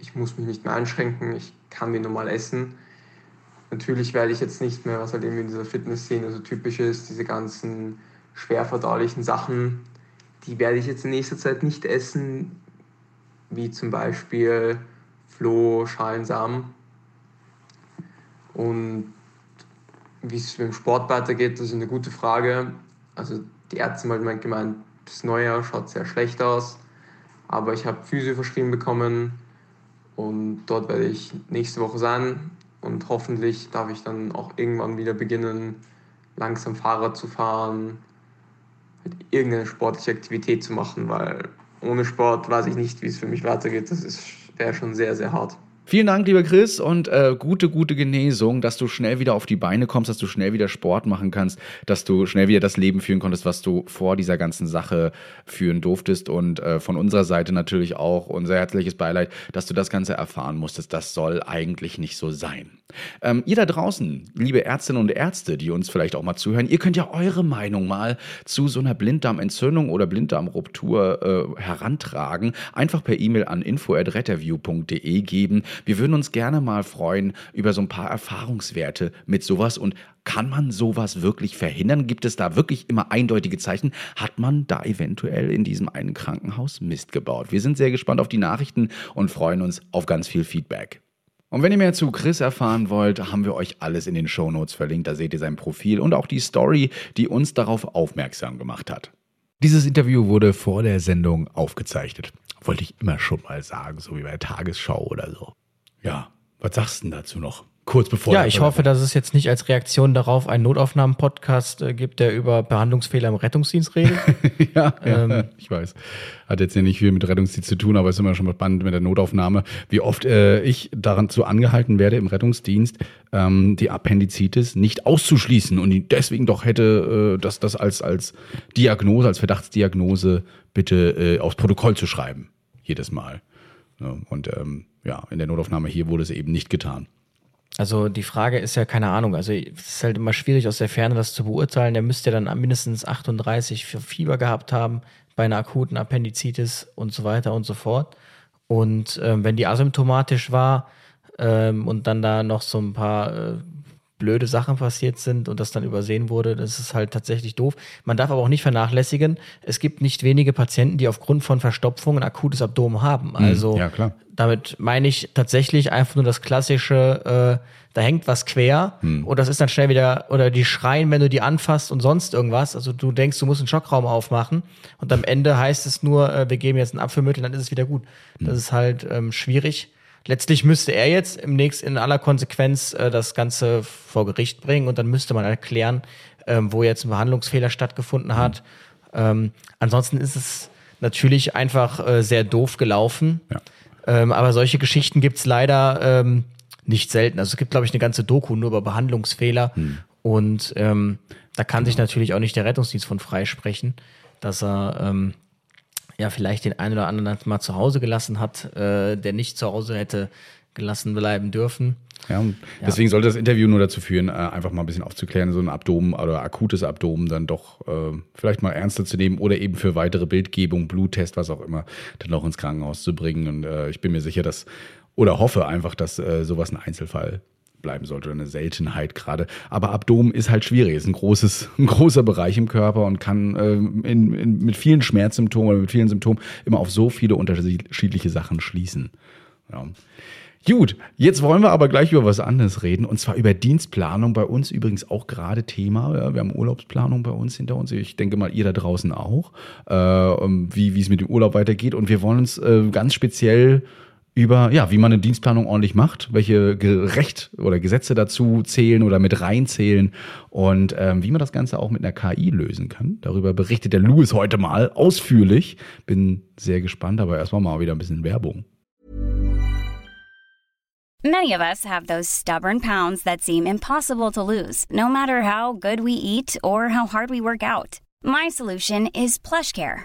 Ich muss mich nicht mehr einschränken, ich kann wie normal essen. Natürlich werde ich jetzt nicht mehr, was halt eben in dieser Fitnessszene so typisch ist, diese ganzen schwer verdaulichen Sachen, die werde ich jetzt in nächster Zeit nicht essen, wie zum Beispiel Floh, Schalensamen. Und wie es mit dem Sport weitergeht, das ist eine gute Frage. Also die Ärzte haben halt gemeint, das Neue schaut sehr schlecht aus. Aber ich habe Physio verschrieben bekommen und dort werde ich nächste Woche sein. Und hoffentlich darf ich dann auch irgendwann wieder beginnen, langsam Fahrrad zu fahren, halt irgendeine sportliche Aktivität zu machen, weil ohne Sport weiß ich nicht, wie es für mich weitergeht. Das ist wäre schon sehr, sehr hart. Vielen Dank, lieber Chris, und äh, gute, gute Genesung, dass du schnell wieder auf die Beine kommst, dass du schnell wieder Sport machen kannst, dass du schnell wieder das Leben führen konntest, was du vor dieser ganzen Sache führen durftest. Und äh, von unserer Seite natürlich auch unser herzliches Beileid, dass du das Ganze erfahren musstest. Das soll eigentlich nicht so sein. Ähm, ihr da draußen, liebe Ärztinnen und Ärzte, die uns vielleicht auch mal zuhören, ihr könnt ja eure Meinung mal zu so einer Blinddarmentzündung oder Blinddarmruptur äh, herantragen. Einfach per E-Mail an info.retterview.de geben. Wir würden uns gerne mal freuen über so ein paar Erfahrungswerte mit sowas und kann man sowas wirklich verhindern? Gibt es da wirklich immer eindeutige Zeichen? Hat man da eventuell in diesem einen Krankenhaus Mist gebaut? Wir sind sehr gespannt auf die Nachrichten und freuen uns auf ganz viel Feedback. Und wenn ihr mehr zu Chris erfahren wollt, haben wir euch alles in den Shownotes verlinkt. Da seht ihr sein Profil und auch die Story, die uns darauf aufmerksam gemacht hat. Dieses Interview wurde vor der Sendung aufgezeichnet. Wollte ich immer schon mal sagen, so wie bei der Tagesschau oder so. Ja, was sagst du denn dazu noch? kurz bevor. Ja, ich hoffe, dass es jetzt nicht als Reaktion darauf einen Notaufnahmen-Podcast äh, gibt, der über Behandlungsfehler im Rettungsdienst redet. ja, ähm, ja, ich weiß. Hat jetzt ja nicht viel mit Rettungsdienst zu tun, aber es ist immer schon spannend mit der Notaufnahme, wie oft äh, ich daran zu angehalten werde im Rettungsdienst, ähm, die Appendizitis nicht auszuschließen und deswegen doch hätte äh, das, das als, als Diagnose, als Verdachtsdiagnose bitte äh, aufs Protokoll zu schreiben. Jedes Mal. Ja, und ähm, ja, in der Notaufnahme hier wurde es eben nicht getan. Also die Frage ist ja keine Ahnung. Also es ist halt immer schwierig aus der Ferne das zu beurteilen. Der müsste ja dann mindestens 38 für Fieber gehabt haben bei einer akuten Appendizitis und so weiter und so fort. Und ähm, wenn die asymptomatisch war ähm, und dann da noch so ein paar äh, blöde Sachen passiert sind und das dann übersehen wurde, das ist halt tatsächlich doof. Man darf aber auch nicht vernachlässigen, es gibt nicht wenige Patienten, die aufgrund von Verstopfungen akutes Abdomen haben. Hm, also ja, damit meine ich tatsächlich einfach nur das klassische, äh, da hängt was quer hm. und das ist dann schnell wieder, oder die schreien, wenn du die anfasst und sonst irgendwas. Also du denkst, du musst einen Schockraum aufmachen und am Ende heißt es nur, äh, wir geben jetzt ein Apfelmittel, dann ist es wieder gut. Hm. Das ist halt ähm, schwierig. Letztlich müsste er jetzt im nächsten, in aller Konsequenz äh, das Ganze vor Gericht bringen und dann müsste man erklären, ähm, wo jetzt ein Behandlungsfehler stattgefunden hat. Mhm. Ähm, ansonsten ist es natürlich einfach äh, sehr doof gelaufen. Ja. Ähm, aber solche Geschichten gibt's leider ähm, nicht selten. Also es gibt, glaube ich, eine ganze Doku nur über Behandlungsfehler. Mhm. Und ähm, da kann sich natürlich auch nicht der Rettungsdienst von freisprechen, dass er ähm, ja vielleicht den einen oder anderen mal zu Hause gelassen hat, äh, der nicht zu Hause hätte gelassen bleiben dürfen. Ja, deswegen ja. sollte das Interview nur dazu führen, äh, einfach mal ein bisschen aufzuklären, so ein Abdomen oder akutes Abdomen dann doch äh, vielleicht mal ernster zu nehmen oder eben für weitere Bildgebung, Bluttest, was auch immer, dann auch ins Krankenhaus zu bringen. Und äh, ich bin mir sicher, dass oder hoffe einfach, dass äh, sowas ein Einzelfall bleiben sollte eine Seltenheit gerade. Aber Abdomen ist halt schwierig, ist ein großes, ein großer Bereich im Körper und kann äh, in, in, mit vielen Schmerzsymptomen oder mit vielen Symptomen immer auf so viele unterschiedliche Sachen schließen. Ja. Gut, jetzt wollen wir aber gleich über was anderes reden und zwar über Dienstplanung. Bei uns übrigens auch gerade Thema. Ja, wir haben Urlaubsplanung bei uns hinter uns. Ich denke mal, ihr da draußen auch, äh, wie, wie es mit dem Urlaub weitergeht. Und wir wollen uns äh, ganz speziell über, ja, wie man eine Dienstplanung ordentlich macht, welche Recht oder Gesetze dazu zählen oder mit reinzählen und ähm, wie man das Ganze auch mit einer KI lösen kann. Darüber berichtet der Louis heute mal ausführlich. Bin sehr gespannt, aber erstmal mal wieder ein bisschen Werbung. Many of us have those stubborn pounds that seem impossible to lose, no matter how good we eat or how hard we work out. My solution is PlushCare.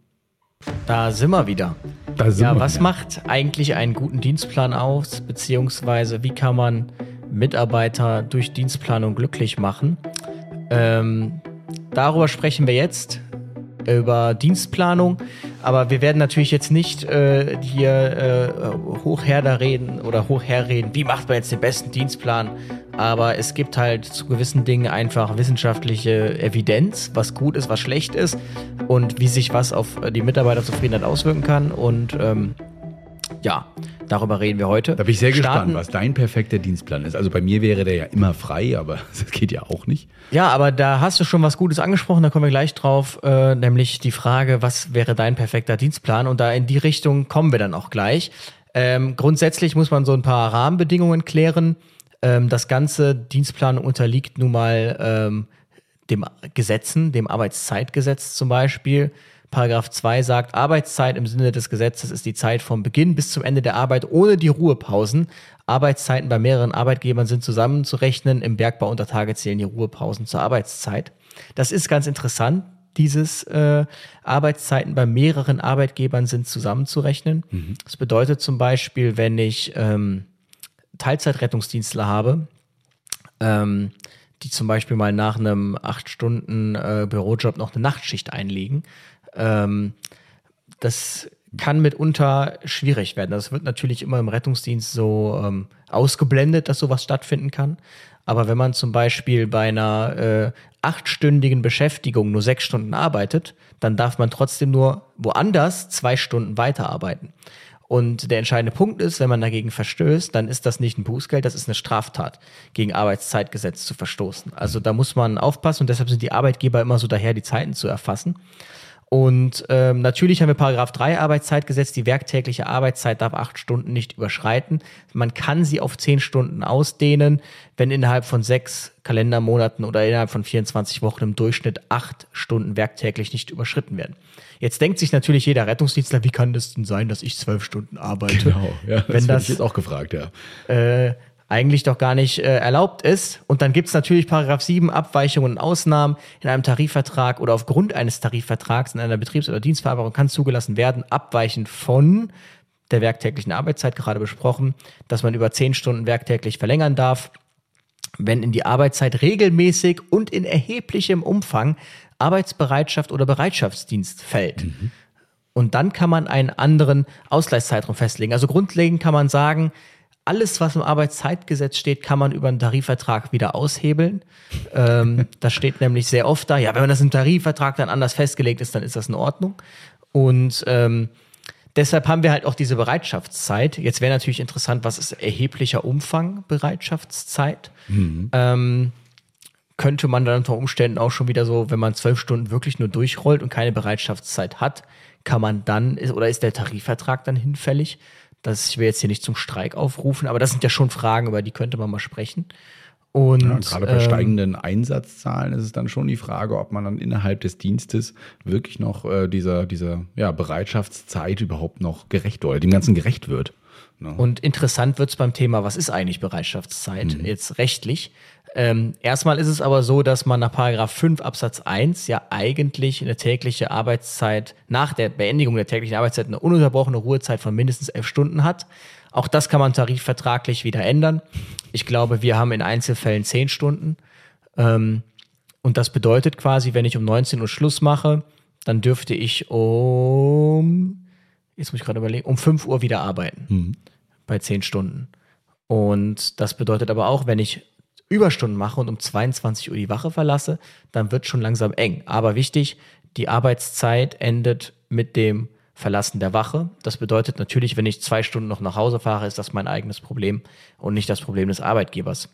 Da sind wir wieder. Da sind ja, wir was wieder. macht eigentlich einen guten Dienstplan aus, beziehungsweise wie kann man Mitarbeiter durch Dienstplanung glücklich machen? Ähm, darüber sprechen wir jetzt über Dienstplanung. Aber wir werden natürlich jetzt nicht äh, hier äh, hochher reden oder hochherreden, wie macht man jetzt den besten Dienstplan. Aber es gibt halt zu gewissen Dingen einfach wissenschaftliche Evidenz, was gut ist, was schlecht ist und wie sich was auf die Mitarbeiterzufriedenheit auswirken kann. Und ähm, ja, darüber reden wir heute. Da bin ich sehr Starten. gespannt, was dein perfekter Dienstplan ist. Also bei mir wäre der ja immer frei, aber das geht ja auch nicht. Ja, aber da hast du schon was Gutes angesprochen, da kommen wir gleich drauf, äh, nämlich die Frage, was wäre dein perfekter Dienstplan? Und da in die Richtung kommen wir dann auch gleich. Ähm, grundsätzlich muss man so ein paar Rahmenbedingungen klären. Ähm, das ganze Dienstplan unterliegt nun mal ähm, dem Gesetzen, dem Arbeitszeitgesetz zum Beispiel. Paragraph 2 sagt, Arbeitszeit im Sinne des Gesetzes ist die Zeit vom Beginn bis zum Ende der Arbeit ohne die Ruhepausen. Arbeitszeiten bei mehreren Arbeitgebern sind zusammenzurechnen. Im Bergbau unter Tage zählen die Ruhepausen zur Arbeitszeit. Das ist ganz interessant. Dieses äh, Arbeitszeiten bei mehreren Arbeitgebern sind zusammenzurechnen. Mhm. Das bedeutet zum Beispiel, wenn ich ähm, Teilzeitrettungsdienstler habe, ähm, die zum Beispiel mal nach einem acht Stunden äh, Bürojob noch eine Nachtschicht einlegen. Ähm, das kann mitunter schwierig werden. Das wird natürlich immer im Rettungsdienst so ähm, ausgeblendet, dass sowas stattfinden kann. Aber wenn man zum Beispiel bei einer äh, achtstündigen Beschäftigung nur sechs Stunden arbeitet, dann darf man trotzdem nur woanders zwei Stunden weiterarbeiten. Und der entscheidende Punkt ist, wenn man dagegen verstößt, dann ist das nicht ein Bußgeld, das ist eine Straftat, gegen Arbeitszeitgesetz zu verstoßen. Also da muss man aufpassen und deshalb sind die Arbeitgeber immer so daher, die Zeiten zu erfassen. Und ähm, natürlich haben wir Paragraph 3 Arbeitszeitgesetz. Die werktägliche Arbeitszeit darf acht Stunden nicht überschreiten. Man kann sie auf zehn Stunden ausdehnen, wenn innerhalb von sechs Kalendermonaten oder innerhalb von 24 Wochen im Durchschnitt acht Stunden werktäglich nicht überschritten werden. Jetzt denkt sich natürlich jeder Rettungsdienstler, wie kann das denn sein, dass ich zwölf Stunden arbeite? Genau, ja, das wenn das ich jetzt auch gefragt, ja. Äh, eigentlich doch gar nicht äh, erlaubt ist. Und dann gibt es natürlich Paragraph 7 Abweichungen und Ausnahmen in einem Tarifvertrag oder aufgrund eines Tarifvertrags in einer Betriebs- oder Dienstvereinbarung kann zugelassen werden, abweichend von der werktäglichen Arbeitszeit gerade besprochen, dass man über zehn Stunden werktäglich verlängern darf, wenn in die Arbeitszeit regelmäßig und in erheblichem Umfang Arbeitsbereitschaft oder Bereitschaftsdienst fällt. Mhm. Und dann kann man einen anderen Ausgleichszeitraum festlegen. Also grundlegend kann man sagen, alles, was im Arbeitszeitgesetz steht, kann man über einen Tarifvertrag wieder aushebeln. ähm, das steht nämlich sehr oft da. Ja, wenn man das im Tarifvertrag dann anders festgelegt ist, dann ist das in Ordnung. Und ähm, deshalb haben wir halt auch diese Bereitschaftszeit. Jetzt wäre natürlich interessant, was ist erheblicher Umfang Bereitschaftszeit? Mhm. Ähm, könnte man dann unter Umständen auch schon wieder so, wenn man zwölf Stunden wirklich nur durchrollt und keine Bereitschaftszeit hat, kann man dann, oder ist der Tarifvertrag dann hinfällig? Das, ich will jetzt hier nicht zum Streik aufrufen, aber das sind ja schon Fragen, über die könnte man mal sprechen. Und ja, gerade bei ähm, steigenden Einsatzzahlen ist es dann schon die Frage, ob man dann innerhalb des Dienstes wirklich noch äh, dieser, dieser ja, Bereitschaftszeit überhaupt noch gerecht oder dem Ganzen gerecht wird. Ne? Und interessant wird es beim Thema, was ist eigentlich Bereitschaftszeit mhm. jetzt rechtlich? Ähm, erstmal ist es aber so, dass man nach Paragraph 5 Absatz 1 ja eigentlich eine tägliche Arbeitszeit, nach der Beendigung der täglichen Arbeitszeit eine ununterbrochene Ruhezeit von mindestens elf Stunden hat. Auch das kann man tarifvertraglich wieder ändern. Ich glaube, wir haben in Einzelfällen zehn Stunden. Ähm, und das bedeutet quasi, wenn ich um 19 Uhr Schluss mache, dann dürfte ich um, jetzt muss ich gerade überlegen, um 5 Uhr wieder arbeiten. Mhm. Bei zehn Stunden. Und das bedeutet aber auch, wenn ich Überstunden mache und um 22 Uhr die Wache verlasse, dann wird schon langsam eng. Aber wichtig, die Arbeitszeit endet mit dem Verlassen der Wache. Das bedeutet natürlich, wenn ich zwei Stunden noch nach Hause fahre, ist das mein eigenes Problem und nicht das Problem des Arbeitgebers.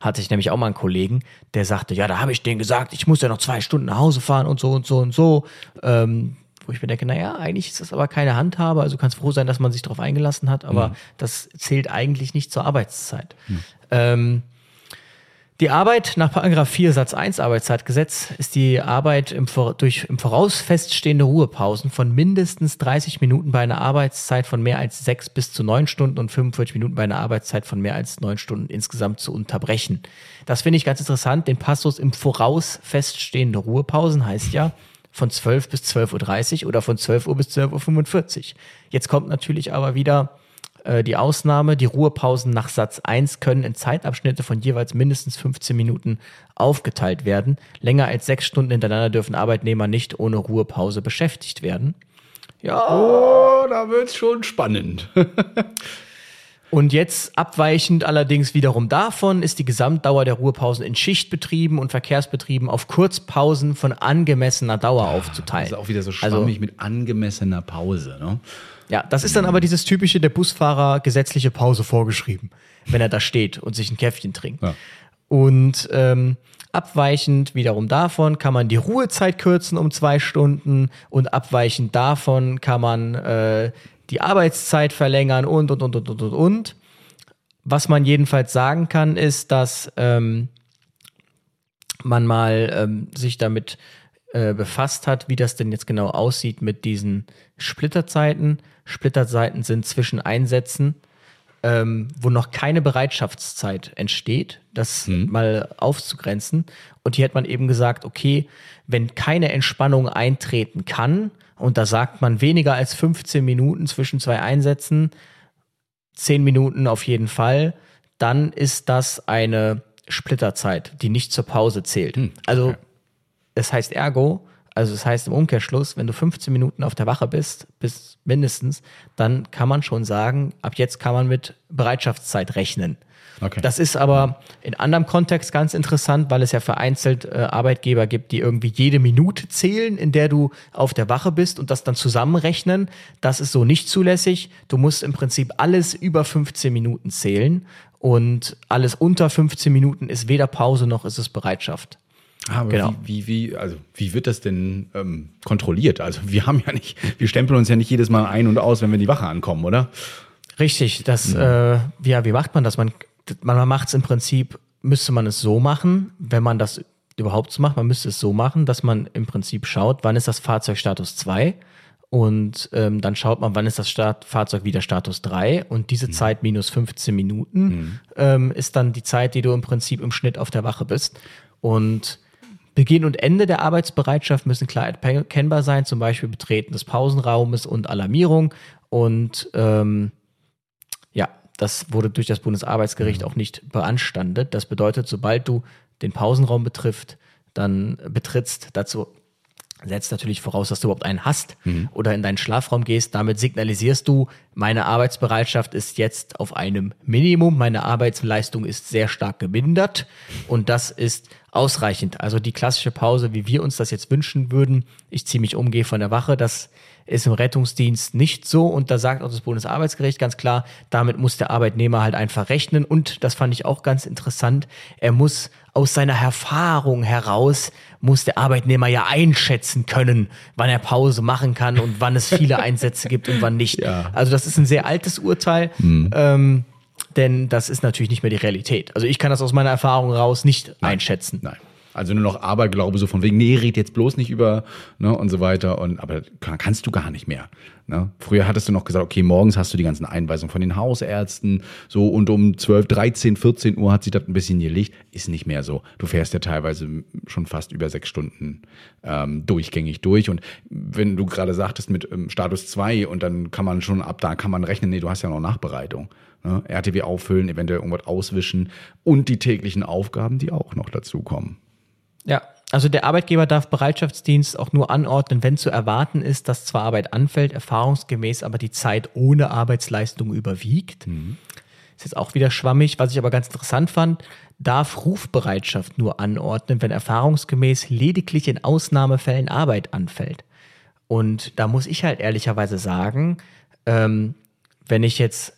Hatte ich nämlich auch mal einen Kollegen, der sagte, ja, da habe ich denen gesagt, ich muss ja noch zwei Stunden nach Hause fahren und so und so und so. Ähm, wo ich mir denke, naja, eigentlich ist das aber keine Handhabe, also kannst froh sein, dass man sich darauf eingelassen hat, aber mhm. das zählt eigentlich nicht zur Arbeitszeit. Mhm. Ähm, die Arbeit nach Paragraph 4 Satz 1 Arbeitszeitgesetz ist die Arbeit im, durch im Voraus feststehende Ruhepausen von mindestens 30 Minuten bei einer Arbeitszeit von mehr als 6 bis zu 9 Stunden und 45 Minuten bei einer Arbeitszeit von mehr als 9 Stunden insgesamt zu unterbrechen. Das finde ich ganz interessant. Den Passus im Voraus feststehende Ruhepausen heißt ja von 12 bis 12.30 Uhr oder von 12 Uhr bis 12.45 Uhr. Jetzt kommt natürlich aber wieder äh, die Ausnahme, die Ruhepausen nach Satz 1 können in Zeitabschnitte von jeweils mindestens 15 Minuten aufgeteilt werden. Länger als sechs Stunden hintereinander dürfen Arbeitnehmer nicht ohne Ruhepause beschäftigt werden. Ja. Oh, da wird's schon spannend. Und jetzt abweichend allerdings wiederum davon ist die Gesamtdauer der Ruhepausen in Schichtbetrieben und Verkehrsbetrieben auf Kurzpausen von angemessener Dauer aufzuteilen. Das ist auch wieder so also schwammig also, mit angemessener Pause. Ne? Ja, das ist dann aber dieses typische, der Busfahrer gesetzliche Pause vorgeschrieben, wenn er da steht und sich ein Käffchen trinkt. Ja. Und ähm, abweichend wiederum davon kann man die Ruhezeit kürzen um zwei Stunden und abweichend davon kann man äh, die Arbeitszeit verlängern und, und, und, und, und, und, und. Was man jedenfalls sagen kann, ist, dass ähm, man mal ähm, sich damit äh, befasst hat, wie das denn jetzt genau aussieht mit diesen Splitterzeiten. Splitterzeiten sind zwischen Einsätzen, ähm, wo noch keine Bereitschaftszeit entsteht, das mhm. mal aufzugrenzen. Und hier hat man eben gesagt, okay, wenn keine Entspannung eintreten kann, und da sagt man weniger als 15 Minuten zwischen zwei Einsätzen, 10 Minuten auf jeden Fall, dann ist das eine Splitterzeit, die nicht zur Pause zählt. Hm, also es heißt ergo, also das heißt im Umkehrschluss, wenn du 15 Minuten auf der Wache bist, bis mindestens, dann kann man schon sagen, ab jetzt kann man mit Bereitschaftszeit rechnen. Okay. Das ist aber in anderem Kontext ganz interessant, weil es ja vereinzelt äh, Arbeitgeber gibt, die irgendwie jede Minute zählen, in der du auf der Wache bist und das dann zusammenrechnen. Das ist so nicht zulässig. Du musst im Prinzip alles über 15 Minuten zählen und alles unter 15 Minuten ist weder Pause noch ist es Bereitschaft. Aber genau. wie, wie, wie, also wie wird das denn ähm, kontrolliert? Also wir haben ja nicht, wir stempeln uns ja nicht jedes Mal ein und aus, wenn wir in die Wache ankommen, oder? Richtig, das, ja. äh, ja, wie macht man das? Man man macht es im Prinzip, müsste man es so machen, wenn man das überhaupt so macht, man müsste es so machen, dass man im Prinzip schaut, wann ist das Fahrzeug Status 2 und ähm, dann schaut man, wann ist das Start Fahrzeug wieder Status 3 und diese mhm. Zeit minus 15 Minuten mhm. ähm, ist dann die Zeit, die du im Prinzip im Schnitt auf der Wache bist. Und Beginn und Ende der Arbeitsbereitschaft müssen klar erkennbar sein, zum Beispiel Betreten des Pausenraumes und Alarmierung. Und ähm, das wurde durch das Bundesarbeitsgericht auch nicht beanstandet. Das bedeutet, sobald du den Pausenraum betrifft, dann betrittst, dazu setzt natürlich voraus, dass du überhaupt einen hast mhm. oder in deinen Schlafraum gehst. Damit signalisierst du, meine Arbeitsbereitschaft ist jetzt auf einem Minimum, meine Arbeitsleistung ist sehr stark gemindert und das ist ausreichend. Also die klassische Pause, wie wir uns das jetzt wünschen würden, ich ziehe mich um, gehe von der Wache, das ist im Rettungsdienst nicht so und da sagt auch das Bundesarbeitsgericht ganz klar, damit muss der Arbeitnehmer halt einfach rechnen und das fand ich auch ganz interessant, er muss aus seiner Erfahrung heraus muss der Arbeitnehmer ja einschätzen können, wann er Pause machen kann und wann es viele Einsätze gibt und wann nicht. Ja. Also das ist ein sehr altes Urteil. Mhm. Ähm, denn das ist natürlich nicht mehr die Realität. Also ich kann das aus meiner Erfahrung raus nicht Nein. einschätzen. Nein. Also nur noch Aberglaube, so von wegen, nee, red jetzt bloß nicht über, ne, und so weiter. Und, aber kannst du gar nicht mehr. Ne? Früher hattest du noch gesagt, okay, morgens hast du die ganzen Einweisungen von den Hausärzten, so, und um 12, 13, 14 Uhr hat sich das ein bisschen gelegt. Ist nicht mehr so. Du fährst ja teilweise schon fast über sechs Stunden ähm, durchgängig durch. Und wenn du gerade sagtest mit ähm, Status 2 und dann kann man schon ab da kann man rechnen, nee, du hast ja noch Nachbereitung. Ne? RTW auffüllen, eventuell irgendwas auswischen und die täglichen Aufgaben, die auch noch dazukommen. Ja, also der Arbeitgeber darf Bereitschaftsdienst auch nur anordnen, wenn zu erwarten ist, dass zwar Arbeit anfällt, erfahrungsgemäß aber die Zeit ohne Arbeitsleistung überwiegt. Mhm. Ist jetzt auch wieder schwammig, was ich aber ganz interessant fand, darf Rufbereitschaft nur anordnen, wenn erfahrungsgemäß lediglich in Ausnahmefällen Arbeit anfällt. Und da muss ich halt ehrlicherweise sagen, ähm, wenn ich jetzt,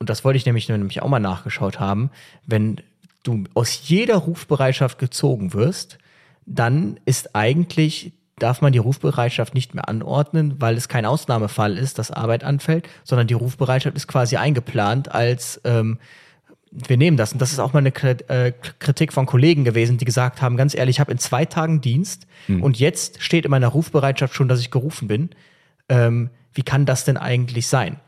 und das wollte ich nämlich, nämlich auch mal nachgeschaut haben, wenn du aus jeder Rufbereitschaft gezogen wirst, dann ist eigentlich darf man die Rufbereitschaft nicht mehr anordnen, weil es kein Ausnahmefall ist, dass Arbeit anfällt, sondern die Rufbereitschaft ist quasi eingeplant als ähm, wir nehmen das. Und das ist auch mal eine äh, Kritik von Kollegen gewesen, die gesagt haben, ganz ehrlich, ich habe in zwei Tagen Dienst hm. und jetzt steht in meiner Rufbereitschaft schon, dass ich gerufen bin. Ähm, wie kann das denn eigentlich sein?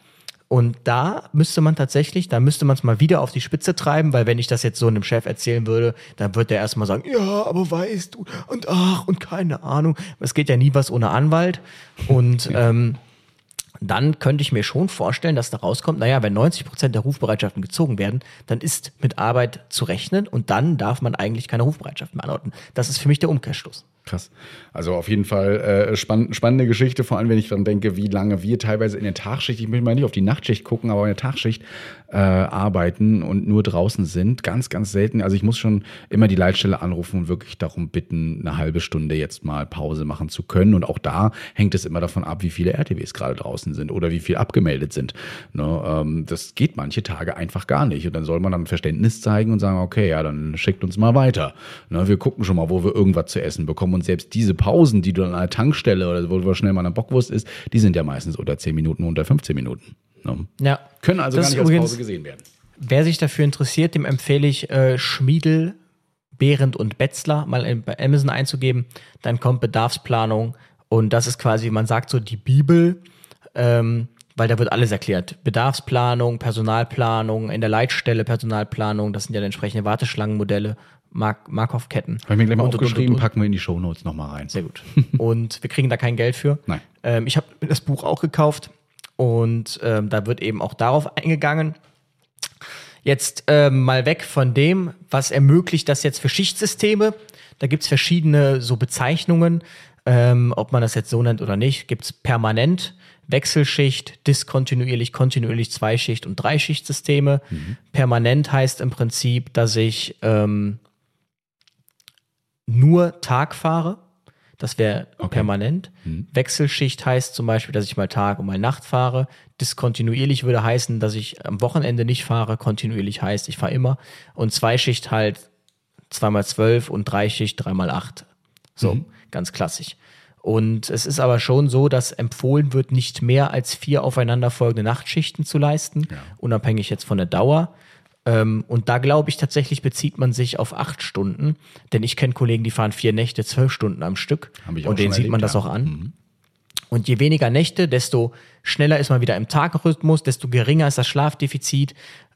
Und da müsste man tatsächlich, da müsste man es mal wieder auf die Spitze treiben, weil wenn ich das jetzt so einem Chef erzählen würde, dann wird der erstmal sagen, ja, aber weißt du, und ach, und keine Ahnung. Es geht ja nie was ohne Anwalt. Und ähm, dann könnte ich mir schon vorstellen, dass da rauskommt, naja, wenn 90 Prozent der Rufbereitschaften gezogen werden, dann ist mit Arbeit zu rechnen und dann darf man eigentlich keine Rufbereitschaft mehr anordnen. Das ist für mich der Umkehrschluss. Krass. Also auf jeden Fall äh, spann spannende Geschichte, vor allem wenn ich dann denke, wie lange wir teilweise in der Tagschicht, ich möchte mal nicht auf die Nachtschicht gucken, aber in der Tagschicht äh, arbeiten und nur draußen sind. Ganz, ganz selten. Also ich muss schon immer die Leitstelle anrufen und wirklich darum bitten, eine halbe Stunde jetzt mal Pause machen zu können. Und auch da hängt es immer davon ab, wie viele RTWs gerade draußen sind oder wie viel abgemeldet sind. Ne, ähm, das geht manche Tage einfach gar nicht. Und dann soll man dann Verständnis zeigen und sagen, okay, ja, dann schickt uns mal weiter. Ne, wir gucken schon mal, wo wir irgendwas zu essen bekommen und selbst diese Pausen, die du an einer Tankstelle oder wo du schnell mal eine Bockwurst isst, die sind ja meistens unter 10 Minuten, unter 15 Minuten. Ne? Ja. Können also das gar nicht als Pause gesehen werden. Wer sich dafür interessiert, dem empfehle ich äh, Schmiedel, Behrendt und Betzler mal in, bei Amazon einzugeben. Dann kommt Bedarfsplanung und das ist quasi, man sagt so die Bibel. Ähm, weil da wird alles erklärt. Bedarfsplanung, Personalplanung, in der Leitstelle Personalplanung, das sind ja entsprechende Warteschlangenmodelle Mark Markov-Ketten. Habe ich mir gleich mal aufgeschrieben, packen wir in die Shownotes nochmal rein. Sehr gut. Und wir kriegen da kein Geld für. Nein. Ähm, ich habe das Buch auch gekauft und ähm, da wird eben auch darauf eingegangen. Jetzt äh, mal weg von dem, was ermöglicht das jetzt für Schichtsysteme. Da gibt's verschiedene so Bezeichnungen, ähm, ob man das jetzt so nennt oder nicht. Gibt's permanent, Wechselschicht, diskontinuierlich, kontinuierlich Zweischicht- und Dreischichtsysteme. Mhm. Permanent heißt im Prinzip, dass ich ähm, nur Tag fahre. Das wäre okay. permanent. Mhm. Wechselschicht heißt zum Beispiel, dass ich mal Tag und mal Nacht fahre. Diskontinuierlich würde heißen, dass ich am Wochenende nicht fahre. Kontinuierlich heißt, ich fahre immer. Und Zweischicht halt zweimal zwölf und Dreischicht dreimal acht. So, mhm. ganz klassisch. Und es ist aber schon so, dass empfohlen wird, nicht mehr als vier aufeinanderfolgende Nachtschichten zu leisten, ja. unabhängig jetzt von der Dauer. Ähm, und da glaube ich tatsächlich bezieht man sich auf acht Stunden, denn ich kenne Kollegen, die fahren vier Nächte, zwölf Stunden am Stück. und denen sieht man das ja. auch an. Mhm. Und je weniger Nächte, desto schneller ist man wieder im Tagrhythmus, desto geringer ist das Schlafdefizit.